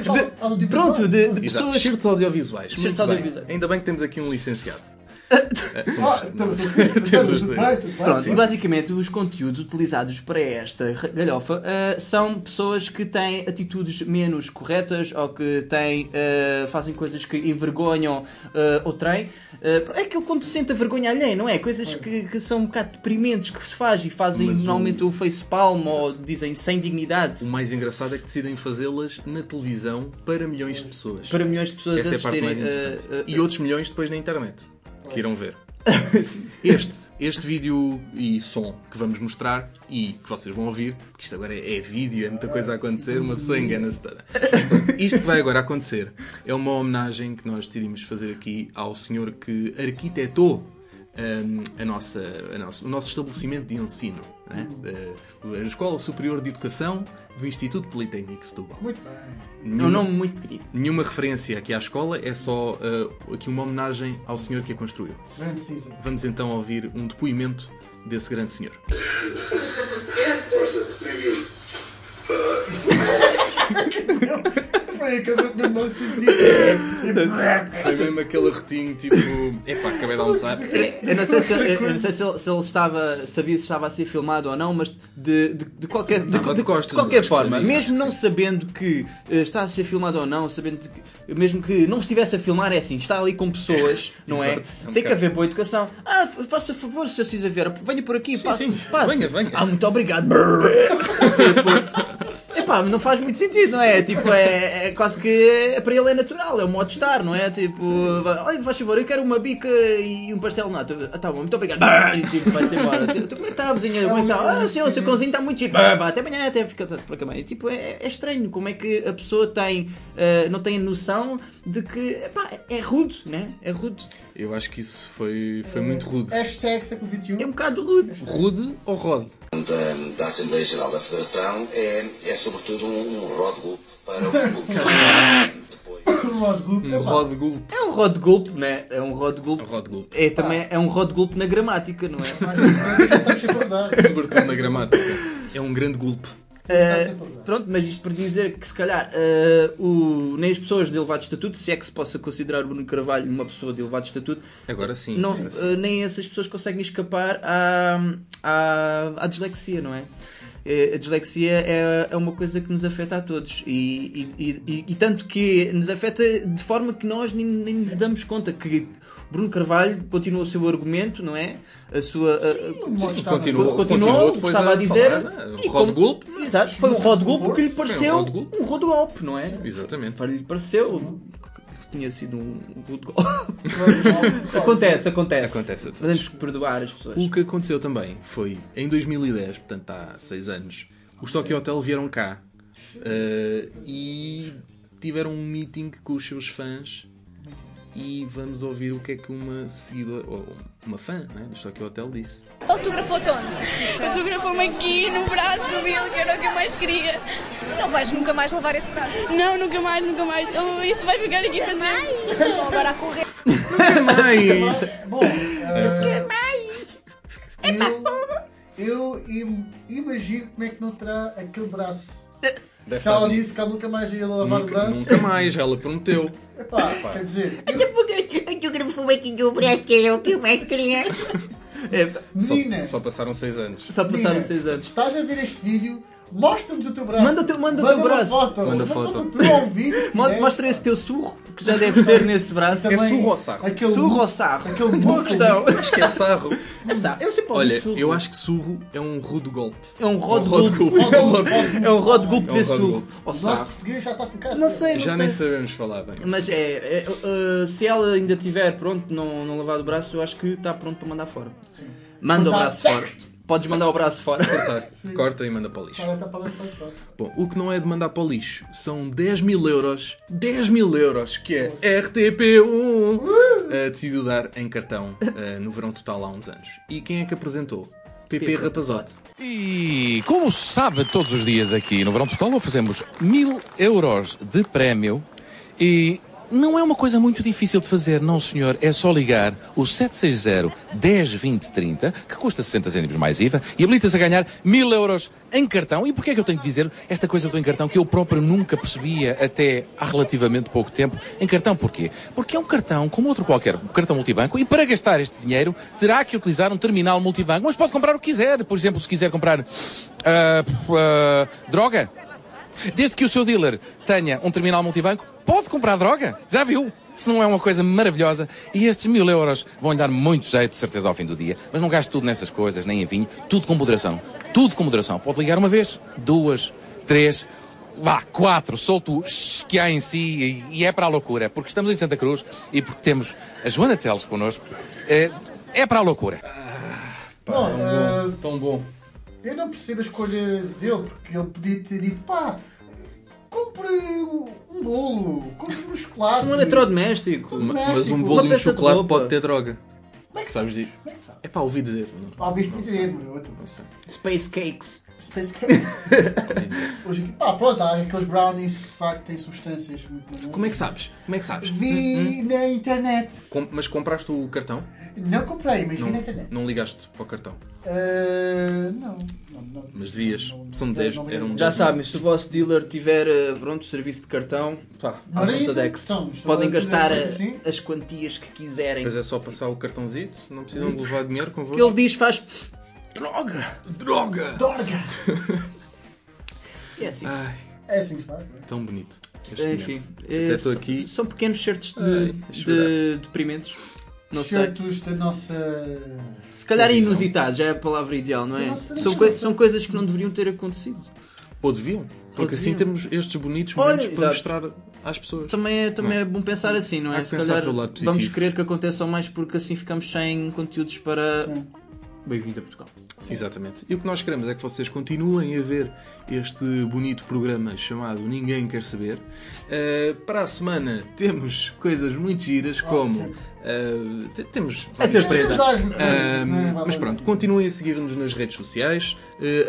S5: Fala do
S4: Pronto, de, de pessoas...
S3: Certos audiovisuais.
S4: Certos audiovisuais.
S3: Ainda bem que temos aqui um licenciado. É, somos-
S5: Ah, estamos bem.
S4: Pronto,
S5: sim.
S4: e basicamente os conteúdos utilizados para esta galhofa uh, são pessoas que têm atitudes menos corretas ou que têm, uh, fazem coisas que envergonham uh, o trem. Uh, é aquilo quando se sente a vergonha alheia, não é? Coisas que, que são um bocado deprimentes que se faz e fazem
S3: Mas o-
S4: normalmente o facepalm ou dizem sem dignidade
S3: O mais engraçado é que decidem fazê-las na televisão para milhões de pessoas.
S4: para milhões de pessoas
S3: Essa é a parte
S4: assistirem.
S3: mais interessante.
S4: uh, uh,
S3: E outros milhões depois na internet. Que irão ver. Este, este vídeo e som que vamos mostrar e que vocês vão ouvir, porque isto agora é, é vídeo, é muita coisa a acontecer, uma pessoa engana-se toda. Isto que vai agora acontecer é uma homenagem que nós decidimos fazer aqui ao senhor que arquitetou hum, a nossa, a nossa- o nosso estabelecimento de ensino. Né? Da- a Escola Superior de Educação do Instituto Politécnico de Setúbal.
S5: Muito bem.
S4: é um
S3: Nenhuma-
S4: nome muito querido.
S3: Nenhuma referência aqui à escola, é só uh, aqui uma homenagem ao senhor que a construiu.
S5: Grande Caesar.
S3: Vamos então ouvir um depoimento desse grande senhor.
S5: Foi aquele mesmo mau sentido.
S3: Foi mesmo aquele retinho tipo. Epá, acabei de almoçar.
S4: Eu não sei, se, eu não sei se, ele, se ele estava, sabia se estava a ser filmado ou não, mas de, de, de qualquer, de,
S3: de
S4: de-
S3: costas,
S4: de qualquer
S3: que
S4: forma,
S3: sabia,
S4: mesmo
S3: que
S4: não
S3: sim.
S4: sabendo que eh, está a ser filmado ou não, sabendo que, mesmo que não estivesse a filmar, é assim, está ali com pessoas, não é?
S3: Exato, é um
S4: Tem que
S3: bocado.
S4: haver boa educação. Ah, fa- faça favor, Sr. Cisa Vera, venha por aqui, passe,
S3: sim.
S4: passe.
S3: Venha, venha.
S4: Ah, muito obrigado. tipo, epá, pá, não faz muito sentido, não é? Tipo, é, é quase que é, para ele é natural, é um modo de estar, não é? Tipo, olha, faz favor, eu quero uma bica e um pastel de nata. Ah, tá bom, muito obrigado. E tipo, vai-se embora. Tipo, como é que está, vizinha? Como é que está? Ah, senhor, o seu cãozinho está muito chique. Vá, até amanhã, até fica para cá. Tipo, é, é estranho como é que a pessoa tem, ah, não tem a noção de que, pá, é rude, né? É rude.
S3: Eu acho que isso foi, foi muito rude.
S5: Hashtag século XXI.
S4: É um bocado rude.
S3: Rude ou rode?
S14: da, da Assembleia Geral da Federação é, é sobretudo um, um rótulo para os clubes.
S3: Um rode gulp.
S4: É um rod gulp, né? É um rod gulp.
S3: Um rode gulp.
S4: É também é um rod gulp na gramática, não é?
S3: Sobretudo na gramática. É um grande gulp.
S4: Uh, pronto, mas isto para dizer que se calhar uh, o, nem as pessoas de elevado estatuto, se é que se possa considerar o Bruno Carvalho uma pessoa de elevado estatuto,
S3: Agora sim.
S4: não,
S3: agora sim.
S4: uh, nem essas pessoas conseguem escapar à, à, à dislexia, não é? Eh, A dislexia é, é uma coisa que nos afeta a todos e, e, e- e tanto que nos afeta de forma que nós nem, nem nos damos conta que Bruno Carvalho continua o seu argumento, não é? A sua. a- a-
S3: Sim,
S5: estava-
S3: continuou,
S4: continuou,
S3: continuou
S4: o que estava a dizer.
S3: falar, né?
S4: e
S3: Rode
S4: como-
S3: gulp.
S4: Exato, foi um rod gulp que lhe
S3: um
S4: pareceu um rod golpe, não é?
S3: Exatamente.
S4: Para lhe pareceu que tinha sido um rod golpe. acontece, acontece.
S3: Acontece a todos.
S4: Podemos perdoar as pessoas.
S3: O que aconteceu também foi em 2010, portanto há 6 anos, os Tokyo Hotel vieram cá eh, e tiveram um meeting com os seus fãs e vamos ouvir o que é que uma seguidora, ou uma fã né, dos Tokyo Hotel disse.
S15: Autografou-te onde? Autografou-me aqui no braço dele, que era o que eu mais queria. Não vais nunca mais levar esse braço? Não, nunca mais, nunca mais. Isso vai ficar aqui para sempre. Bom, agora a correr.
S3: Nunca mais!
S5: Bom, eh, eu, eu im- imagino como é que não terá aquele braço.
S3: Deve
S5: Se ela
S3: estar-
S5: disse que ela nunca mais ia lavar o braço.
S3: nunca mais, ela prometeu.
S5: Epá, quer dizer,
S1: Até porque eu grafo aqui no braço que é o que eu mais queria.
S4: É,
S5: menina,
S3: Só, só passaram 6 anos.
S4: só passaram
S5: menina,
S4: seis
S5: se
S4: anos.
S5: estás a ver este vídeo, mostra-nos o teu braço.
S4: Manda o teu- manda o teu braço.
S5: Foto.
S3: Manda foto.
S5: tu ao vídeo, se
S4: Mo-
S5: quiseres.
S4: Mostra esse teu surro, que já deve ter nesse braço.
S3: É surro ou sarro?
S5: Aquele
S4: Surro ou sarro?
S5: Aquele
S4: Boa
S5: músculo.
S4: questão.
S3: Acho que é sarro.
S4: É sarro. Eu sempre
S3: Olha,
S4: surro.
S3: eu acho que surro é um rude golpe.
S4: É um rod gulp.
S3: É um rod
S4: É um rod gulp
S3: É um
S4: dizer surro.
S3: gulp.
S4: Ou
S5: O nosso
S4: sarro.
S5: português já está a ficar.
S4: Não sei, não
S3: Já
S4: sei.
S3: nem sabemos falar bem.
S4: Mas é, é, uh, se ela ainda tiver pronto, não, não lavar o braço, eu acho que está pronto para mandar fora. Manda o
S5: Cortar.
S4: braço fora. Podes mandar o braço fora.
S3: Cortar. Corta e manda para o lixo.
S5: Lá, para lá.
S3: Bom, o que não é de mandar para o lixo são 10 mil euros. 10 mil euros, que é RTP1, uh, decidiu dar em cartão uh, no verão total há uns anos. E quem é que apresentou? PP Rapazote.
S16: E como sabe, todos os dias aqui no Verão Total oferecemos mil euros de prémio e não é uma coisa muito difícil de fazer, não senhor. É só ligar o 760 10 20 30, que custa 60 cêntimos mais IVA, e habilita-se a ganhar mil euros em cartão. E porquê é que eu tenho que dizer esta coisa do em cartão que eu próprio nunca percebia até há relativamente pouco tempo? Em cartão porquê? Porque é um cartão como outro qualquer, um cartão multibanco, e para gastar este dinheiro terá que utilizar um terminal multibanco, mas pode comprar o que quiser. Por exemplo, se quiser comprar ah, ah, droga, Desde que o seu dealer tenha um terminal multibanco, pode comprar droga. Já viu? Se não é uma coisa maravilhosa. E estes mil euros vão-lhe dar muito jeito, de certeza, ao fim do dia. Mas não gaste tudo nessas coisas, nem em vinho. Tudo com moderação. Tudo com moderação. Pode ligar uma vez, duas, três, vá, quatro. Solto o que há em si e, e é para a loucura. Porque estamos em Santa Cruz e porque temos a Joana Teles connosco. É, é para a loucura.
S3: Pá,
S5: Bom,
S3: tão
S5: eh,
S3: bom, tão bom.
S5: Eu não percebo a escolha dele, porque ele podia ter dito, pá, compre um um bolo, compre um chocolate.
S4: Um eletrodoméstico.
S3: Ma-
S5: Doméstico.
S3: Mas um bolo e um chocolate pode ter droga.
S5: Como é que
S3: Sabes disso?
S5: Como é que?
S3: É pá, ouvi dizer. Não,
S5: Ouviste dizer, meu. outro.
S4: Space Cakes.
S5: Space Cakes. Hoje aqui, pá, pronto, há aqueles brownies que de facto têm substâncias muito boas.
S3: Como é que sabes? Como é que sabes?
S5: Vi na internet.
S3: Com- mas compraste o cartão?
S5: Não comprei, mas vi na internet.
S3: não ligaste para o cartão.
S5: Ah,
S3: Mas devias. São
S5: não,
S3: 10.
S5: não,
S3: Eram
S5: não.
S4: Já
S3: 10
S4: sabem, se o vosso dealer tiver eh, pronto serviço de cartão, pá, à volta
S5: então,
S4: Dex.
S5: são, estão
S4: Podem
S5: a
S4: gastar
S5: dizer
S4: eh, as quantias que quiserem.
S3: Depois é só passar o cartãozito. Não precisam de levar dinheiro
S4: O
S3: convosco.
S4: que ele diz faz. Droga!
S3: Droga!
S5: Dorga!
S4: É assim.
S3: Ai,
S5: É assim que se faz. não é?
S3: tão bonito. este
S4: Enfim,
S3: momento.
S4: é,
S3: Até estou
S4: são-
S3: aqui.
S4: São pequenos certos de,
S3: Ai, a chorar.
S4: de deprimentes. Não sei.
S5: Certos da nossa.
S4: Se calhar
S3: Televisão.
S4: inusitado, já é a palavra ideal, não é?
S5: Nossa
S4: São, são coisas que não deveriam ter acontecido.
S3: Ou deviam. Porque assim
S4: deviam.
S3: temos estes bonitos
S4: Olha,
S3: momentos para
S4: exato.
S3: mostrar às pessoas.
S4: Também é, também
S3: Não.
S4: é bom pensar assim, não
S3: Há
S4: é?
S3: que
S4: Se
S3: pensar
S4: calhar
S3: pelo lado positivo.
S4: vamos querer que aconteçam mais porque assim ficamos sem conteúdos para. Bem-vindo a Portugal.
S3: Exatamente. E o que nós queremos é que vocês continuem a ver este bonito programa chamado Ninguém Quer Saber. Uh, para a semana temos coisas muito giras, como. uh, te- temos.
S4: É surpresa.
S3: Uh, mas pronto, continuem a seguir-nos nas redes sociais.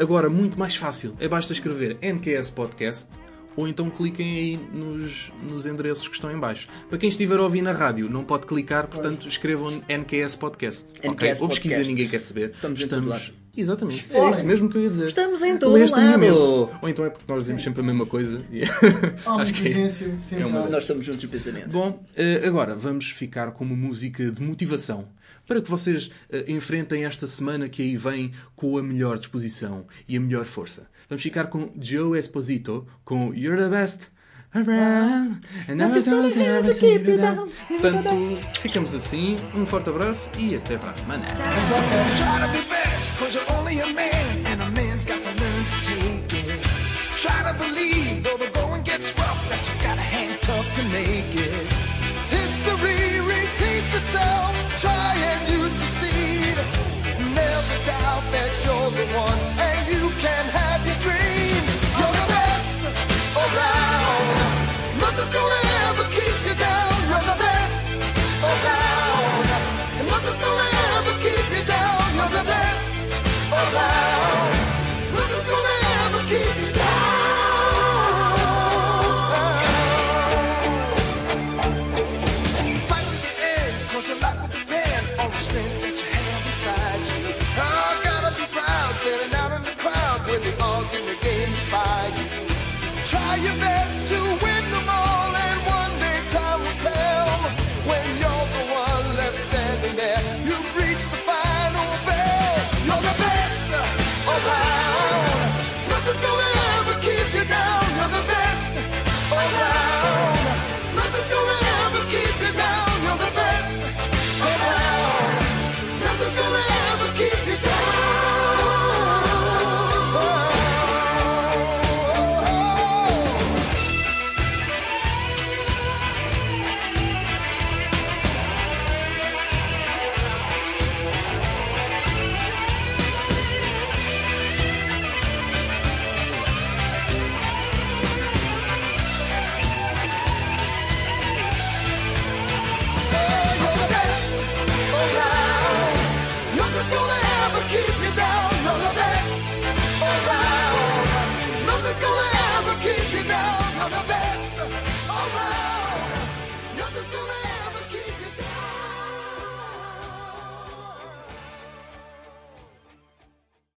S3: Agora, muito mais fácil. É basta escrever NQS Podcast ou então cliquem aí nos, nos endereços que estão em baixo. Para quem estiver a ouvir na rádio, não pode clicar, portanto escrevam NQS Podcast. ok?
S4: NQS
S3: Ou pesquisem
S4: Podcast.
S3: Ninguém Quer Saber.
S4: Estamos lado.
S3: Exatamente. É
S4: Explorem.
S3: isso mesmo que eu ia dizer.
S4: Estamos em todo
S3: Leste mente.
S4: lado.
S3: Ou então é porque nós dizemos sempre a mesma coisa. e- Acho que é
S5: sempre
S3: uma
S5: há.
S3: das-
S4: Nós estamos juntos de pensamento.
S3: Bom, eh, agora vamos ficar com uma música de motivação para que vocês eh, enfrentem esta semana que aí vem com a melhor disposição e a melhor força. Vamos ficar com Joe Esposito com You're the Best. Around, and never someone's ever seen you down. Portanto, ficamos assim. Um forte abraço e até para a semana.